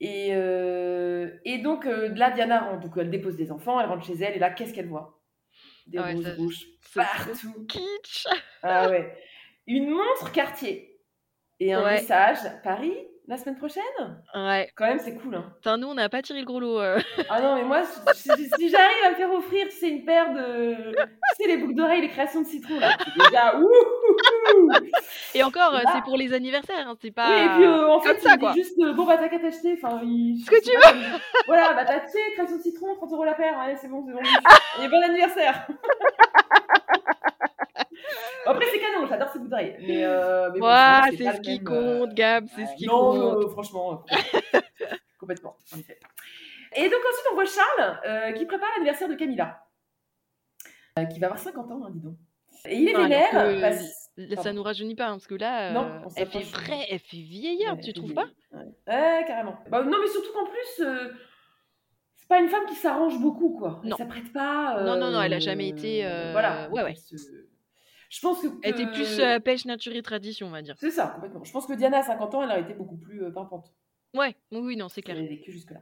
Et, euh, et donc, là, Diana rentre. Donc, elle dépose des enfants, elle rentre chez elle, et là, qu'est-ce qu'elle voit? Des Ah ouais, roses rouges C'est partout. kitsch. Ah ouais. Une montre quartier. Et un Ouais. message Paris la semaine prochaine? Ouais. Quand même, c'est cool. Hein. Putain, nous, on n'a pas tiré le gros lot. euh. Ah non, mais moi, si, j'arrive à me faire offrir, tu sais, une paire de. Tu sais, les boucles d'oreilles, les créations de citron, là. C'est déjà. Ouh. Et encore, euh, Là. c'est pour les anniversaires. hein, c'est pas. Oui, et puis euh, en comme fait, ça, quoi. juste euh, bon, bah t'as qu'à t'acheter. Enfin, il... Ce que tu pas comme- Voilà, bah t'as, sais, création de citron, 30 euros la paire. C'est bon, c'est bon. Et bon anniversaire. Après, c'est canon, j'adore ces boucles d'oreilles. Mais, euh, mais bon, c'est ce qui même, euh, compte, Gab, c'est ce qui non, compte. euh, franchement, euh, complètement, en effet. Et donc ensuite, on voit Charles euh, qui prépare l'anniversaire de Camilla, euh, qui va avoir 50 ans, hein, dis donc. Et il est Non, alors vénère que parce-. Ça nous rajeunit pas, hein, parce que là, Non, euh, elle fait vrai, elle fait vieillard, Ouais, tu trouves pas? ouais. Ouais, carrément. Bah, non, mais surtout qu'en plus, euh, c'est pas une femme qui s'arrange beaucoup, quoi. Elle s'apprête pas. Non, non, non, elle a euh, jamais été, euh, Voilà. ouais, ouais. elle Je pense que. Elle était plus euh, pêche, nature et tradition, on va dire. C'est ça, complètement. Je pense que Diana, à 50 ans, elle aurait été beaucoup plus euh, pimpante. Ouais, oui, non, c'est Elle clair. avait vécu jusque-là.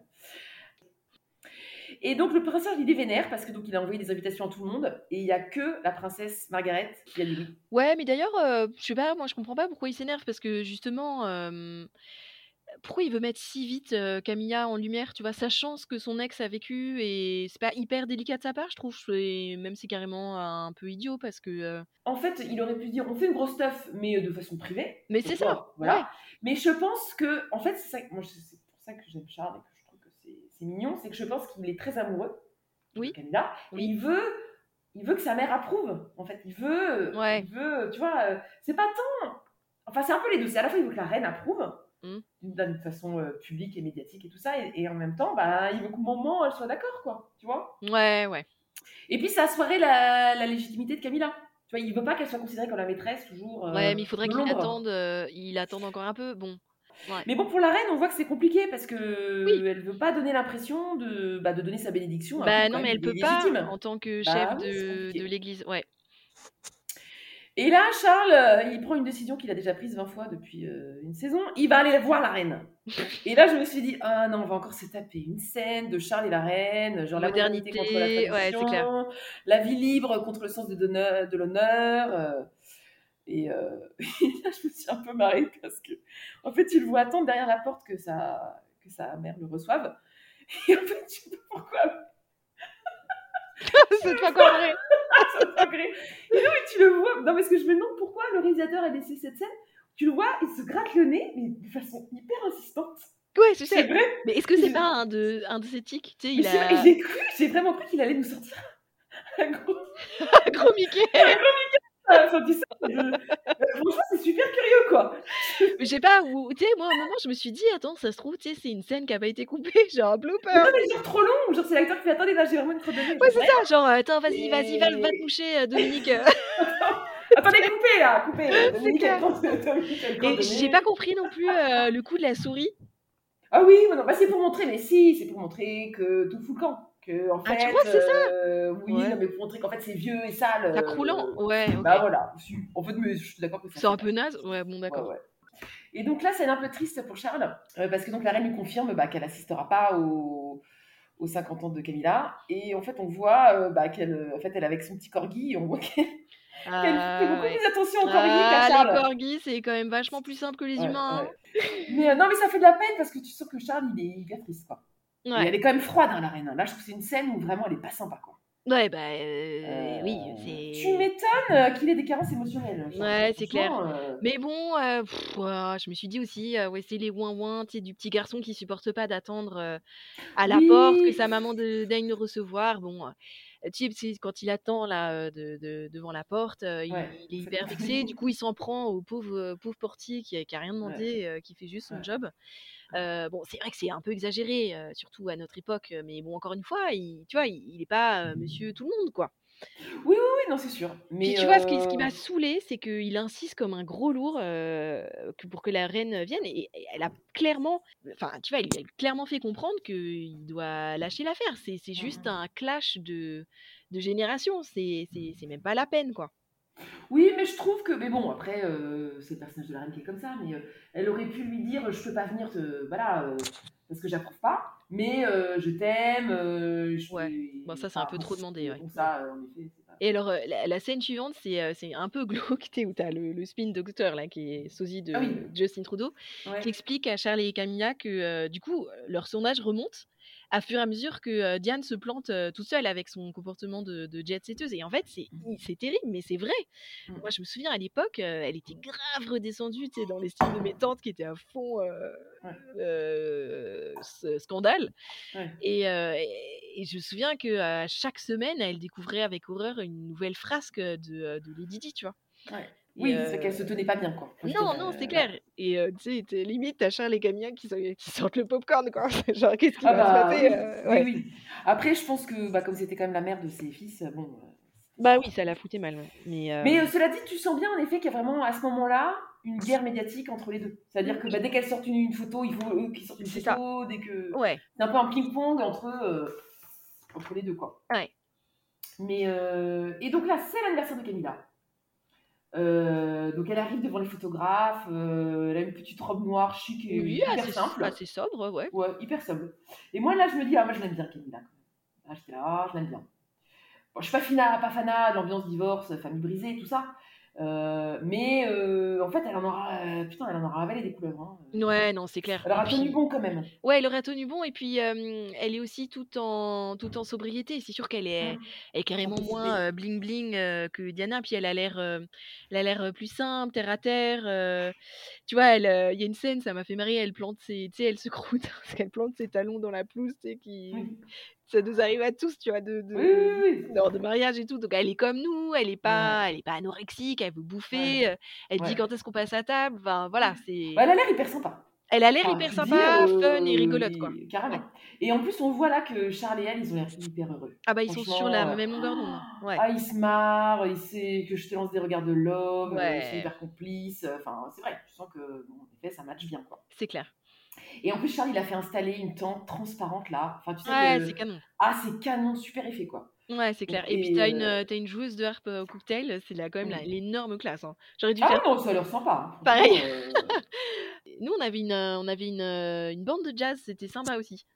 Et donc, le prince Charles, il est vénère parce que donc il a envoyé des invitations à tout le monde et il y a que la princesse Margaret qui a dit oui. Ouais, mais d'ailleurs, euh, je sais pas, moi je comprends pas pourquoi il s'énerve parce que justement, euh, pourquoi il veut mettre si vite euh, Camilla en lumière, tu vois, sachant ce que son ex a vécu et c'est pas hyper délicat de sa part, je trouve, et même c'est carrément un peu idiot parce que. euh, En fait, il aurait pu dire on fait une grosse stuff, mais de façon privée. Mais c'est ça, Voilà. ouais. Mais je pense que, en fait, c'est ça, moi, c'est c'est pour ça que j'aime Charles et que c'est mignon, c'est que je pense qu'il est très amoureux Oui. de Camilla. Oui. Et il veut, il veut que sa mère approuve. En fait, il veut, Ouais. il veut, tu vois, euh, c'est pas tant. Enfin, c'est un peu les deux. C'est à la fois il veut que la reine approuve. Mm. D'une façon euh, publique et médiatique et tout ça, et, et en même temps, bah, il veut qu'au moment elle soit d'accord, quoi, tu vois. Ouais, ouais. Et puis ça assoirait la, la légitimité de Camilla. Tu vois, il veut pas qu'elle soit considérée comme la maîtresse toujours. euh, Ouais, mais il faudrait qu'il attende, il attende encore un peu. Bon, Mais bon, pour la reine, on voit que c'est compliqué parce que Oui. elle veut pas donner l'impression de, bah, de donner sa bénédiction. un bah non, mais elle peut légitime. pas en tant que Bah chef de, l'église. Ouais. Et là, Charles, euh, il prend une décision qu'il a déjà prise 20 fois depuis euh, une saison. Il va aller voir la reine. Et là, je me suis dit, ah non, on va encore se taper une scène de Charles et la reine, genre la modernité contre la Modernité, ouais, tradition, la vie libre contre le sens de, l'honneur. Euh, et, euh, et là, je me suis un peu marrée parce que, en fait, il le voit attendre derrière la porte que sa, que sa mère le reçoive. Et en fait, je sais pas pourquoi, c'est pas gré. Et non, mais tu le vois. Non, parce que je me demande pourquoi le réalisateur a laissé cette scène? Tu le vois, il se gratte le nez, mais de façon hyper insistante. Ouais, je C'est sais. vrai. Mais est-ce que c'est pas un de, un de ses tics? Tu sais, il a J'ai cru, j'ai vraiment cru qu'il allait nous sortir un gros. un gros Mickey. Ah, de- Euh, Franchement, c'est super curieux, quoi. Mais je sais pas, ou tu sais, moi, à un moment, je me suis dit, attends, ça se trouve, tu sais, c'est une scène qui a pas été coupée, genre un blooper. Non, mais genre trop long, genre c'est l'acteur qui fait attendez, là j'ai vraiment une de nez. Ouais, c'est ça, genre, attends, vas-y, vas-y, va, va te coucher, euh, Dominique. Attendez, coupez là, coupez. Dominique, elle prend- Dominique, elle prend Et j'ai pas compris non plus euh, le coup de la souris. Ah oui, non, bah, c'est pour montrer, mais si, c'est pour montrer que tout fout le camp. Que, en Ah, fait, tu crois que c'est ça euh, Oui, Ouais. non, mais pour montrer qu'en fait c'est vieux et sale. Ça euh, croulant. Ouais. Bah voilà, en fait, mais je suis d'accord que C'est un peu naze. Ouais, bon, d'accord. ouais. Et donc là, c'est un peu triste pour Charles, euh, parce que donc la reine lui confirme bah, qu'elle assistera pas au- aux 50 ans de Camilla. Et en fait, on voit bah, qu'elle en fait, elle est avec son petit corgi, et on voit qu'elle Ah, fait beaucoup plus attention au corgi qu'à Ah, Charles. les corgis, c'est quand même vachement plus simple que les humains. ouais. Mais non, mais ça fait de la peine parce que tu sens que Charles, il est hyper triste, quoi. Et elle est quand même froide, hein, la reine. Là, je trouve que c'est une scène où vraiment elle est pas sympa, quoi. ouais bah euh, Euh, oui, c'est. Tu m'étonnes euh, qu'il ait des carences émotionnelles. Ouais, c'est clair. Euh, Mais bon, euh, pff, je me suis dit aussi, euh, ouais, c'est les ouin-ouin, du petit garçon qui supporte pas d'attendre euh, à la Oui. porte que sa maman de- daigne le recevoir. Bon, euh, tu sais, quand il attend là euh, de, de- devant la porte, euh, il, Ouais, il est hyper vexé. Du coup, il s'en prend au pauvre, euh, pauvre portier qui, qui a rien demandé, euh, qui fait juste son Ouais. job. Euh, bon, c'est vrai que c'est un peu exagéré, euh, surtout à notre époque, euh, mais bon, encore une fois, il, tu vois, il, il est pas monsieur tout le monde, quoi. Oui, oui, oui, non, c'est sûr. Mais Puis tu vois, ce qui, ce qui m'a saoulé, c'est qu'il insiste comme un gros lourd euh, que pour que la reine vienne. Et, et elle a clairement, enfin, tu vois, il a clairement fait comprendre qu'il doit lâcher l'affaire. C'est juste Mhm. un clash de, de génération. C'est c'est- c'est même pas la peine, quoi. Oui, mais je trouve que, mais bon, après, euh, c'est le personnage de la reine qui est comme ça, mais euh, elle aurait pu lui dire, je peux pas venir te, voilà, euh, parce que j'approuve pas, mais euh, je t'aime. je Ouais. Bon, ça, c'est un peu trop demandé, ouais. Bon, ça, en effet, c'est pas. Et alors, la, la scène suivante, c'est c'est un peu glauque, où t'as le, le spin doctor, là, qui est sosie de Ah oui. Justin Trudeau. Ouais. qui explique à Charles et Camilla que du coup leur sondage remonte à fur et à mesure que Diane se plante toute seule avec son comportement de, de jet setteuse et en fait c'est c'est terrible mais c'est vrai Mm. moi je me souviens à l'époque elle était grave redescendue tu sais dans les styles de mes tantes qui étaient à fond euh, Ouais. euh, ce scandale Ouais. et, euh, et- et je me souviens que chaque semaine elle découvrait avec horreur une nouvelle frasque de, de Lady Di tu vois Ouais. Oui, euh, c'est qu'elle se tenait pas bien, quoi. non, non, c'est clair. Et euh, tu sais, limite, t'as Charles et Camilla qui, sortent le popcorn, quoi. Genre, qu'est-ce qui Ah va bah, se oui, passer euh, oui, ouais. oui. Après, je pense que, bah, comme c'était quand même la mère de ses fils, bon. euh, Bah oui, ça la foutait mal. ouais. Mais, euh, Mais euh, cela dit, tu sens bien en effet qu'il y a vraiment à ce moment-là, une guerre médiatique entre les deux. C'est-à-dire que bah, dès qu'elles sortent une, une photo, il faut eux qui sortent une ça. photo. Dès que Ouais. c'est un peu un ping-pong entre euh, entre les deux quoi. Ouais. Mais euh, et donc là, c'est l'anniversaire de Camilla. Euh, donc elle arrive devant les photographes. euh, elle a une petite robe noire chic et Oui, hyper assez, simple. assez sobre, ouais. Ouais, hyper simple. Et moi, là, je me dis, ah, moi, je l'aime bien, même. Là, j'étais là, ah, je l'aime bien. Bon, je suis pas fina, pas fanat de l'ambiance divorce, famille brisée, tout ça. Euh, mais euh, en fait, elle en aura, euh, putain, elle en aura avalé des couleurs. Hein. Ouais, non, c'est clair. Elle aura tenu bon quand même. Ouais, elle aurait tenu bon et puis elle est aussi tout en tout en sobriété. C'est sûr qu'elle est, Mmh. est carrément moins bling bling que Diana. Puis elle a l'air, elle a l'air plus simple, terre à terre. tu vois, il y a une scène, ça m'a fait marrer. Elle plante ses, tu sais, elle se croûte parce qu'elle plante ses talons dans la pelouse, tu sais, qui. Ça nous arrive à tous, tu vois, de, de, Oui, oui, oui. lors de mariage et tout. Donc elle est comme nous, elle est pas, elle est pas anorexique, elle veut bouffer. euh, Elle dit quand est-ce qu'on passe à table. Enfin voilà, c'est. Bah, elle a l'air hyper sympa. Elle a l'air Enfin, hyper sympa, dire, fun et euh, rigolote quoi. Carrément. Et en plus, on voit là que Charles et elle, ils ont l'air hyper heureux. Ah bah ils sont sur la euh, même longueur d'onde. hein. Ah, ils se marrent, ils savent que je te lance des regards de l'homme, Ouais. ils sont hyper complices. Enfin, c'est vrai, je sens que, en effet, ça match bien, quoi. C'est clair. Et en plus, Charles, il a fait installer une tente transparente là. Enfin, tu sais Ouais, que- c'est canon. Ah, c'est canon, super effet, quoi. Ouais, c'est clair. Et, puis t'as une, euh, euh, t'as une joueuse de harpe euh, au cocktail, c'est là quand même Oui. l'énorme classe. hein. J'aurais dû Ah faire. non, ça a l'air sympa. hein. Pareil. Euh, Nous, on avait une, euh, on avait une, euh, une bande de jazz, c'était sympa aussi.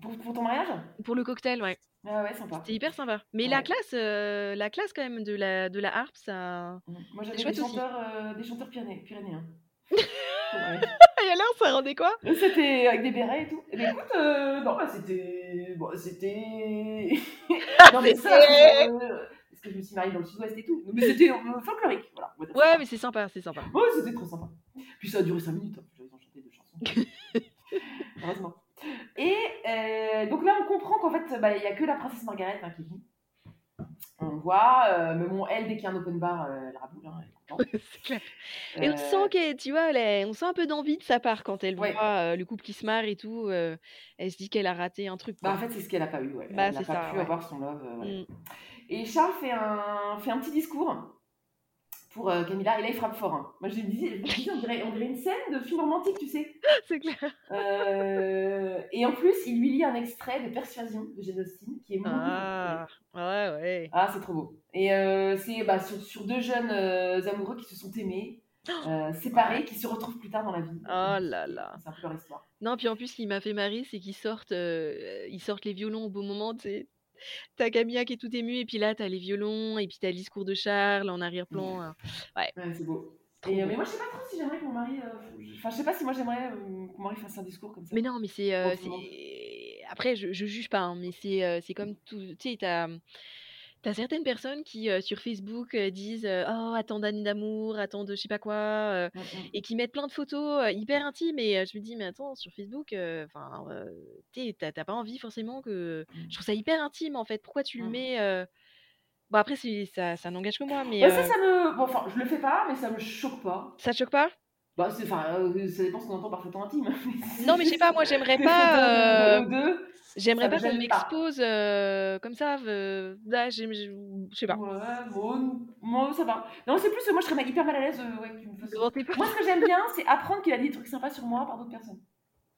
pour, pour ton mariage? Pour le cocktail, ouais. Ah ouais, sympa. C'était hyper sympa. Mais la classe, euh, la classe quand même de la, de la harpe, ça. Mm. Moi, j'avais des chanteurs, euh, des chanteurs pyréné- pyrénéens. Ouais. Et alors, ça rendait quoi? C'était avec des bérets et tout. Eh bien, écoute, euh, non, bah, c'était. Bon, c'était. non, mais ça. C'était- euh, Parce que je me suis mariée dans le sud-ouest et tout. Mais c'était euh, folklorique, voilà. Ouais, mais c'est sympa, c'est sympa. Ouais, c'était trop sympa. Puis ça a duré 5 minutes, hein. j'avais chanté deux chansons. Heureusement. Et euh, donc là, on comprend qu'en fait, bah, il n'y a que la princesse Margaret hein, qui vit. On voit, euh, mais bon, elle, dès qu'il y a un open bar, euh, elle raboule, hein, elle est contente. Et on Euh, sent qu'elle, tu vois, est- on sent un peu d'envie de sa part quand elle Ouais. voit euh, le couple qui se marre et tout. euh, elle se dit qu'elle a raté un truc. Bah, en fait, c'est ce qu'elle n'a pas eu, ouais. Bah, elle n'a pas ça, pu ouais. avoir son love. Mm. Et Charles fait un, fait un petit discours pour euh, Camilla, et là, il frappe fort. hein. Moi, je me disais, on, dirait, on dirait une scène de film romantique, tu sais. c'est clair. Euh, et en plus, il lui lit un extrait de Persuasion de Jane Austen, qui est Ah, ouais, ouais. Ah, c'est trop beau. Et euh, c'est bah, sur, sur deux jeunes amoureux qui se sont aimés, euh, séparés, qui se retrouvent plus tard dans la vie. Oh là là. C'est un peu leur histoire. Non, puis en plus, ce qui m'a fait marrer, c'est qu'ils sortent, euh, ils sortent les violons au bon moment, tu sais. T'as Camilla qui est tout émue, et puis là, t'as les violons, et puis t'as le discours de Charles en arrière-plan. hein. Ouais, c'est beau. Et, euh, mais moi, je sais pas trop si j'aimerais que mon mari. euh, Enfin, je sais pas si moi j'aimerais euh, que mon mari fasse un discours comme ça. Mais non, mais c'est. Après, je, je juge pas, hein, mais c'est c'est comme tout. Tu sais, t'as. T'as certaines personnes qui euh, sur Facebook euh, disent euh, oh attends d'années d'amour, attends de je sais pas quoi, euh, Mm, mm. et qui mettent plein de photos hyper intimes et je me dis mais attends sur Facebook, enfin t'as pas envie forcément que Mm. je trouve ça hyper intime en fait. Pourquoi tu le Mm. mets Bon après c'est ça ça n'engage que moi mais Bah, ça, ça me. Bon, enfin, je le fais pas, mais ça me choque pas. ça te choque pas? Bah, euh, ça dépend ce qu'on entend par photo intime. Non mais je sais pas moi j'aimerais pas euh, j'aimerais pas qu'on m'expose euh, comme ça euh, là je sais pas Ouais, bon, moi, ça va. Non, c'est plus, moi, je serais hyper mal à l'aise ouais, me. Moi, ce que j'aime bien, c'est apprendre qu'il a dit des trucs sympas sur moi par d'autres personnes.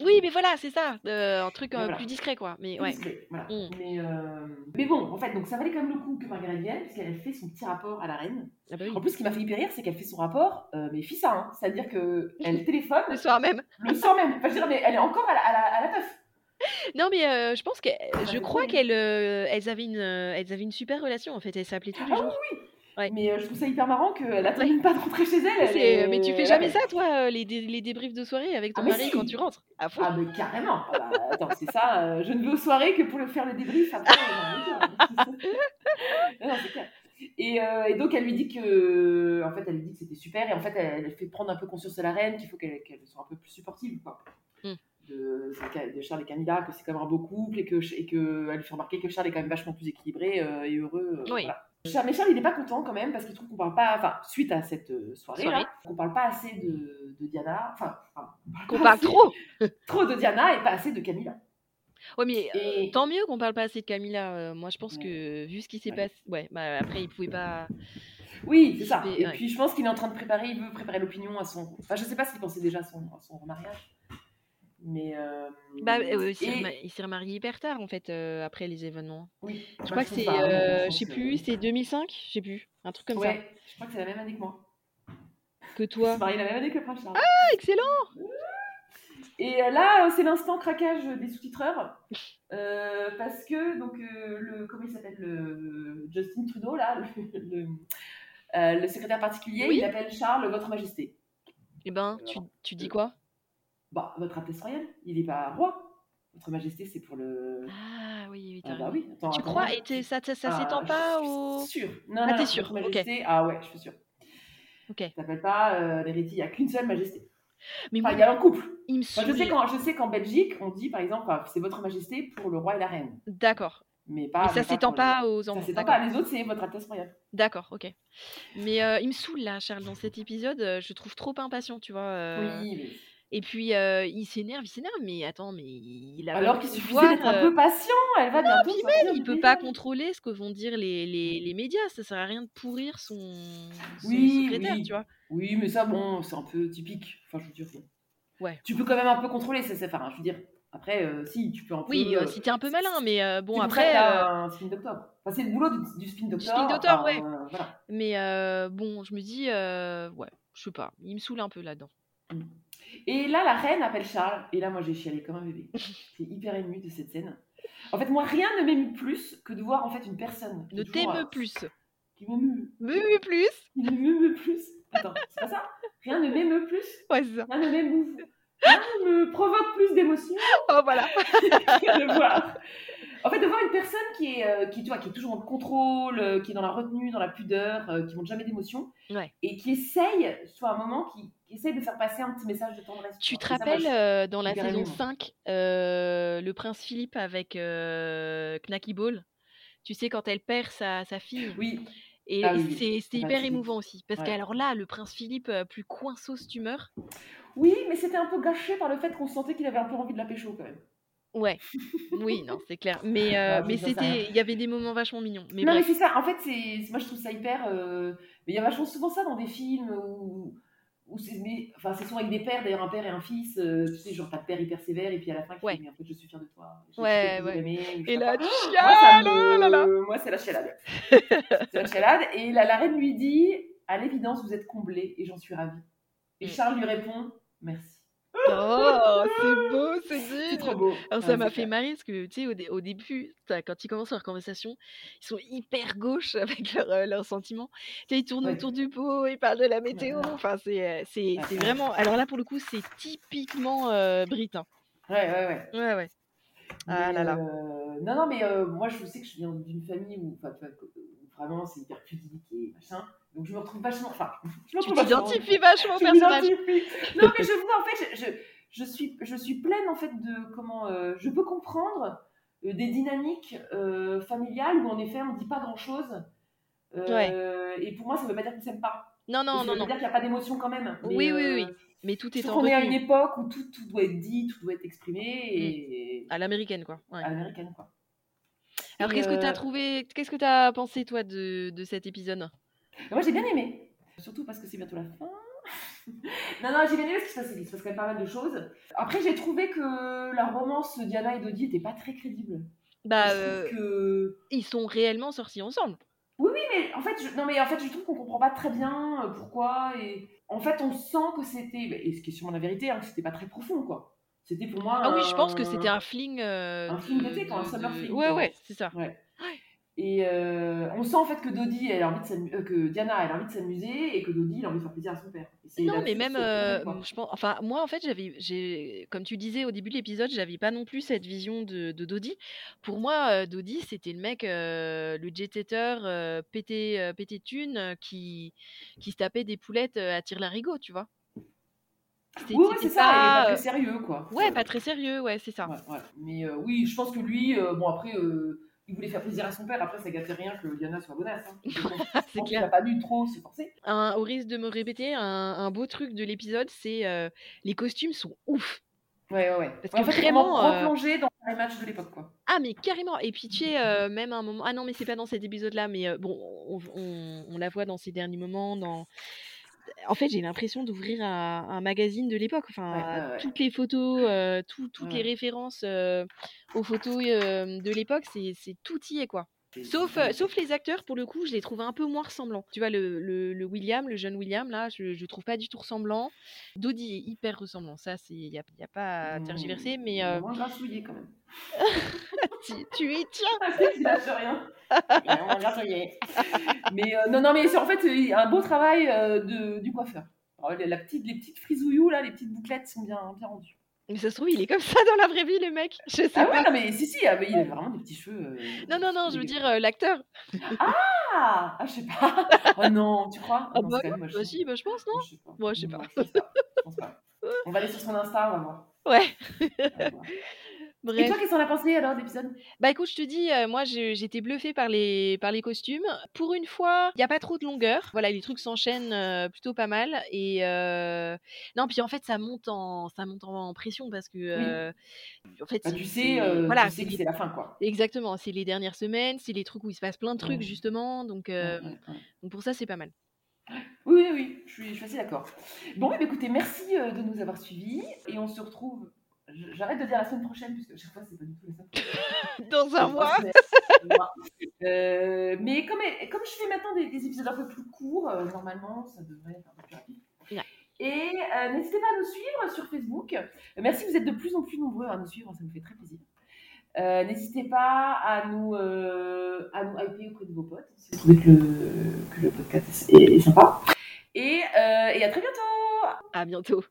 Oui mais voilà c'est ça euh, un truc euh, voilà. plus discret quoi mais Plus ouais discret, voilà. Mm. Mais, euh, mais bon, en fait, donc ça valait quand même le coup que Margaret vienne, puisqu'elle a fait son petit rapport à la reine. ah bah oui En plus, ce qui m'a fait hyper rire, c'est qu'elle fait son rapport, mais fissa, hein. c'est-à-dire qu'elle téléphone le soir même le soir même. Enfin, je veux dire, mais elle est encore à la, à la, à la teuf. Non, mais euh, je pense que je fait crois qu'elles euh, elles avaient une euh, elles avaient une super relation en fait. Elles s'appelaient tous les Ah jours. Ouais. Mais euh, je trouve ça hyper marrant qu'elle attend Ouais. pas de rentrer chez elle. elle C'est- est- Mais tu fais jamais ça, toi, euh, les, dé- les débriefs de soirée avec ton Ah, mari si. quand tu rentres À fond. Ah, mais carrément. Ah, bah, attends, c'est ça. euh, je ne vais aux soirées que pour le faire le débrief après. non, clair. Et, euh, et donc elle lui dit que, en fait, elle lui dit que c'était super et en fait elle, elle fait prendre un peu conscience de la reine qu'il faut qu'elle qu'elle soit un peu plus supportive quoi. Mm. De, de Charles et Camilla, que c'est quand même un beau couple et que et que elle lui fait remarquer que Charles est quand même vachement plus équilibré et heureux. Oui. voilà. Charles, il n'est pas content quand même parce qu'il trouve qu'on parle pas, enfin suite à cette euh, soirée Soirée. là, qu'on parle pas assez de, de Diana, enfin Qu'on parle assez- trop trop de Diana et pas assez de Camilla. Ouais, mais euh, tant mieux qu'on parle pas assez de Camilla. euh, moi, je pense Ouais. que vu ce qui s'est Ouais. passé. Ouais, bah après, il pouvait pas. Oui, c'est ça. Et ouais. puis je pense qu'il est en train de préparer, il veut préparer l'opinion à son. Enfin, je sais pas s'il pensait déjà à son, à son remariage. Mais. euh, Bah, euh, il s'est et- il s'est remarié hyper tard en fait euh, après les événements. Oui, Je Bah, crois que c'est, je sais plus, c'est 2005, je sais plus, un truc comme Ouais, je crois que c'est la même année que moi. ça. Que Il toi. s'est marié la même année que le prince Charles. Ah, excellent. Et euh, là, euh, c'est l'instant craquage des sous-titreurs. Euh, parce que, donc, euh, le, comment il s'appelle le Justin Trudeau, là, le, le, euh, le secrétaire particulier, Oui. il appelle Charles Votre Majesté. Eh ben, tu, tu dis quoi? Bah, Votre Altesse Royale, il n'est pas roi. Votre Majesté, c'est pour le. Ah oui, oui, Ah bah oui, attends, Tu attends, crois Et ça, ça, ça Ah, s'étend pas au. sûr. Non, Ah, t'es sûr. Majesté, ah ouais, je suis sûre. Ok. Ça s'appelle pas euh, l'héritier, il n'y a qu'une seule Majesté. Mais Enfin, il y a un couple. il me Enfin, je, sais qu'en, je sais qu'en Belgique, on dit par exemple, c'est Votre Majesté pour le roi et la reine. D'accord. Mais pas. Ça s'étend pas aux Ça enfants. s'étend D'accord. pas. Les autres, c'est Votre Altesse Royale. D'accord, ok. Mais euh, il me saoule là, Charles, dans cet épisode. euh, Je trouve trop impatient, tu vois. euh, Oui, mais. Et puis euh, il s'énerve, il s'énerve, mais attends, mais il a Alors qu'il pouvoir, d'être un peu patient, elle va bientôt. puis sortir même, il du peut pas contrôler ce que vont dire les, les, les médias. Ça sert à rien de pourrir son, son Oui, secrétaire, oui. tu vois? Oui, mais ça, bon, c'est un peu typique. Enfin, je veux dire. Ouais. Tu peux quand même un peu contrôler, c'est. Enfin, je veux dire. Après, euh, si, tu peux un peu. Oui, euh, si t'es un peu malin, mais bon après. un spin doctor. Enfin, c'est le boulot du, du spin doctor. spin doctor, enfin, ouais. euh, voilà. mais bon, je me dis, ouais, je sais pas, il me saoule un peu là-dedans. Et là, la reine appelle Charles. Et là, moi, j'ai chialé comme un bébé. J'étais hyper émue de cette scène. En fait, moi, rien ne m'émue plus que de voir en fait une personne. Ne t'émeut plus. Qui m'émeut. Me plus. Qui m'émeut plus. Attends, c'est pas ça? Rien ne m'émeut plus. Ouais, c'est ça. Rien ne m'émouve. Rien ne me provoque plus d'émotion Oh, voilà. que de voir. En fait, de voir une personne qui est, euh, qui, tu vois, qui est toujours le contrôle, euh, qui est dans la retenue, dans la pudeur, euh, qui montre jamais d'émotion, Ouais. et qui essaye, soit un moment, qui essaye de faire passer un petit message de tendresse. Tu te Et ça, moi, rappelles euh, dans la saison émouvant. 5, euh, le prince Philippe avec euh, Knacky Ball? Tu sais, quand elle perd sa, sa fille. Oui, Et Ah oui, c'est- c'était Ah bah, hyper émouvant aussi. Parce ouais. qu'alors là, le prince Philippe, euh, plus coinceau tumeur. oui, mais c'était un peu gâché par le fait qu'on sentait qu'il avait un peu envie de la pécho quand même. Ouais, oui, non, c'est clair. Mais, euh, mais c'était, il y avait des moments vachement mignons. Mais non, mais c'est ça. En fait, c'est moi je trouve ça hyper. euh, Mais il y a vachement souvent ça dans des films où, c'est mais... enfin, c'est souvent avec des pères, d'ailleurs un père et un fils. euh, tu sais, genre t'as père hyper sévère et puis à la fin qui Ouais. fait, mais en fait je suis fière de toi. Ouais, ouais. aimé, ou et là, tu me- oh là. Moi, c'est la chialade. c'est la chialade. Et la, la reine lui dit À l'évidence, vous êtes comblé et j'en suis ravie. Et Mm. Charles lui répond Merci. Oh, c'est beau, c'est C'est digne. trop beau. Alors Ouais, ça m'a c'est fait clair. marrer parce que tu sais au, dé- au début t'as- quand ils commencent leur conversation ils sont hyper gauches avec leurs euh, leurs sentiments tu sais, ils tournent Ouais. autour du pot ils parlent de la météo enfin c'est euh, c'est Ouais, c'est ouais. vraiment alors là pour le coup c'est typiquement euh, Brit hein. Ouais, ouais, ouais. ouais ouais Ah Mais, là là. euh, non, non, mais euh, moi, je sais que je viens d'une famille où, enfin, tu vois, que- où vraiment c'est hyper pudique et machin. Donc, je me retrouve vachement. Enfin, je me tu retrouve vachement- t'identifies vachement au je personnage. Non, mais je vois, en fait, je, je, suis, je suis pleine, en fait, de comment. euh, je peux comprendre euh, des dynamiques euh, familiales où, en effet, on ne dit pas grand-chose. Et pour moi, ça ne veut pas dire qu'on ne s'aime pas. non non ça non veut non dire qu'il n'y a pas d'émotion quand même. Mais, Oui, oui, oui. mais tout est en qu'on est à une époque où tout, tout doit être dit, tout doit être exprimé et à l'américaine quoi ouais. à l'américaine quoi. alors qu'est-ce que t'as euh, trouvé qu'est-ce que t'as pensé toi de, de cet épisode? Moi j'ai bien aimé, surtout parce que c'est bientôt la fin. non, non, j'ai bien aimé parce qu'il se passe, il se passe quand même pas mal de choses. Après, j'ai trouvé que la romance Diana et Dodie était pas très crédible. bah euh, que... ils sont réellement sortis ensemble Oui, oui, mais en fait, je... non, mais en fait, je trouve qu'on comprend pas très bien euh, pourquoi. Et en fait, on sent que c'était, et ce qui est sûrement la vérité, hein, que c'était pas très profond, quoi. C'était pour moi. Ah oui, je pense que un- c'était un fling. euh, un fling d'été, quoi, un summer fling, Ouais, quoi. ouais, c'est ça. Ouais. Et euh, on sent en fait que Dodie, elle a envie de euh, que Diana, elle a envie de s'amuser et que Dodie, il a envie de faire plaisir à son père. Non, mais même, euh, je pense, enfin, moi, en fait, j'avais, j'ai, comme tu disais au début de l'épisode, j'avais pas non plus cette vision de, de Dodie. Pour moi, Dodie, c'était le mec, le jet-setter, pété, pété euh, qui, qui se tapait des poulettes à tire-larigot, tu vois. C'était- Oui, c'est ça, pas euh, très sérieux, quoi. Ouais, pas très sérieux, ouais, c'est ça. Ouais, ouais. Mais oui, je pense que lui, bon après, il voulait faire plaisir à son père. Après, ça gâtait rien que Diana soit bonasse. Hein. C'est clair. a pas dû trop se forcer. Un- au risque de me répéter, un, un beau truc de l'épisode, c'est euh, les costumes sont ouf. Ouais, ouais, ouais. Parce Ouais, que en fait, vraiment, euh, replonger dans les matchs de l'époque, quoi. Ah, mais carrément. Et puis, tu sais, euh, même à un moment. Ah non, mais c'est pas dans cet épisode-là, mais euh, bon, on, on- on la voit dans ses derniers moments. Dans... En fait, j'ai l'impression d'ouvrir un, un magazine de l'époque. Enfin, Ouais, ouais, ouais. toutes les photos, euh, tout- toutes les Ouais. références euh, aux photos euh, de l'époque, c'est c'est- tout y est, quoi. Sauf, euh, sauf les acteurs, pour le coup, je les trouve un peu moins ressemblants. Tu vois, le, le- le William, le jeune William, là, je, je trouve pas du tout ressemblant. Dodie est hyper ressemblant, ça, il n'y a, y a pas à tergiverser, mais euh, Moins grassouillé, quand même. tu, tu y tiens. Il lâche rien. Mais euh, non, non, mais c'est en fait un beau travail euh, de, du coiffeur. Alors, la petite, les petites frisouillous, là, les petites bouclettes sont bien, bien rendues. Mais ça se trouve, il est comme ça dans la vraie vie, le mec. Je sais Ah pas. ouais, non, mais si, si, ah, mais il a vraiment des petits cheveux. euh, Non, non, non, je veux dire euh, l'acteur. Ah, ah, je sais pas. Oh non, tu crois? Ah non, bah non, même bah si, bah je pense, non? Moi, je sais. Moi, je je. Je pas. On va aller sur son Insta, on va voir. Ouais. Voir. Et Bref. toi, qu'est-ce qu'on a pensé alors d'épisode Bah écoute, je te dis, euh, moi j'étais bluffée par les, par les costumes. Pour une fois, il n'y a pas trop de longueur. Voilà, les trucs s'enchaînent euh, plutôt pas mal. Et euh, non, puis en fait, ça monte en, ça monte en pression parce que, euh, en fait, bah, Tu sais, voilà, tu sais c'est que c'est la fin, quoi. exactement, c'est les dernières semaines, c'est les trucs où il se passe plein de trucs justement. Donc, donc pour ça, c'est pas mal. Oui, oui, oui, je suis, je suis assez d'accord. Bon, bien, écoutez, merci de nous avoir suivis et on se retrouve. J'arrête de dire la semaine prochaine, puisque chaque fois, c'est pas du tout la semaine prochaine. Dans un mois. Euh, mais comme, comme je fais maintenant des, des épisodes un peu plus courts, euh, normalement, ça devrait être un peu plus rapide. Ouais. Et euh, n'hésitez pas à nous suivre sur Facebook. Merci, vous êtes de plus en plus nombreux à nous suivre, ça nous fait très plaisir. N'hésitez pas à nous, à nous hyper auprès de vos potes si vous trouvez que le, que le podcast est, est sympa. Et, et à très bientôt À bientôt.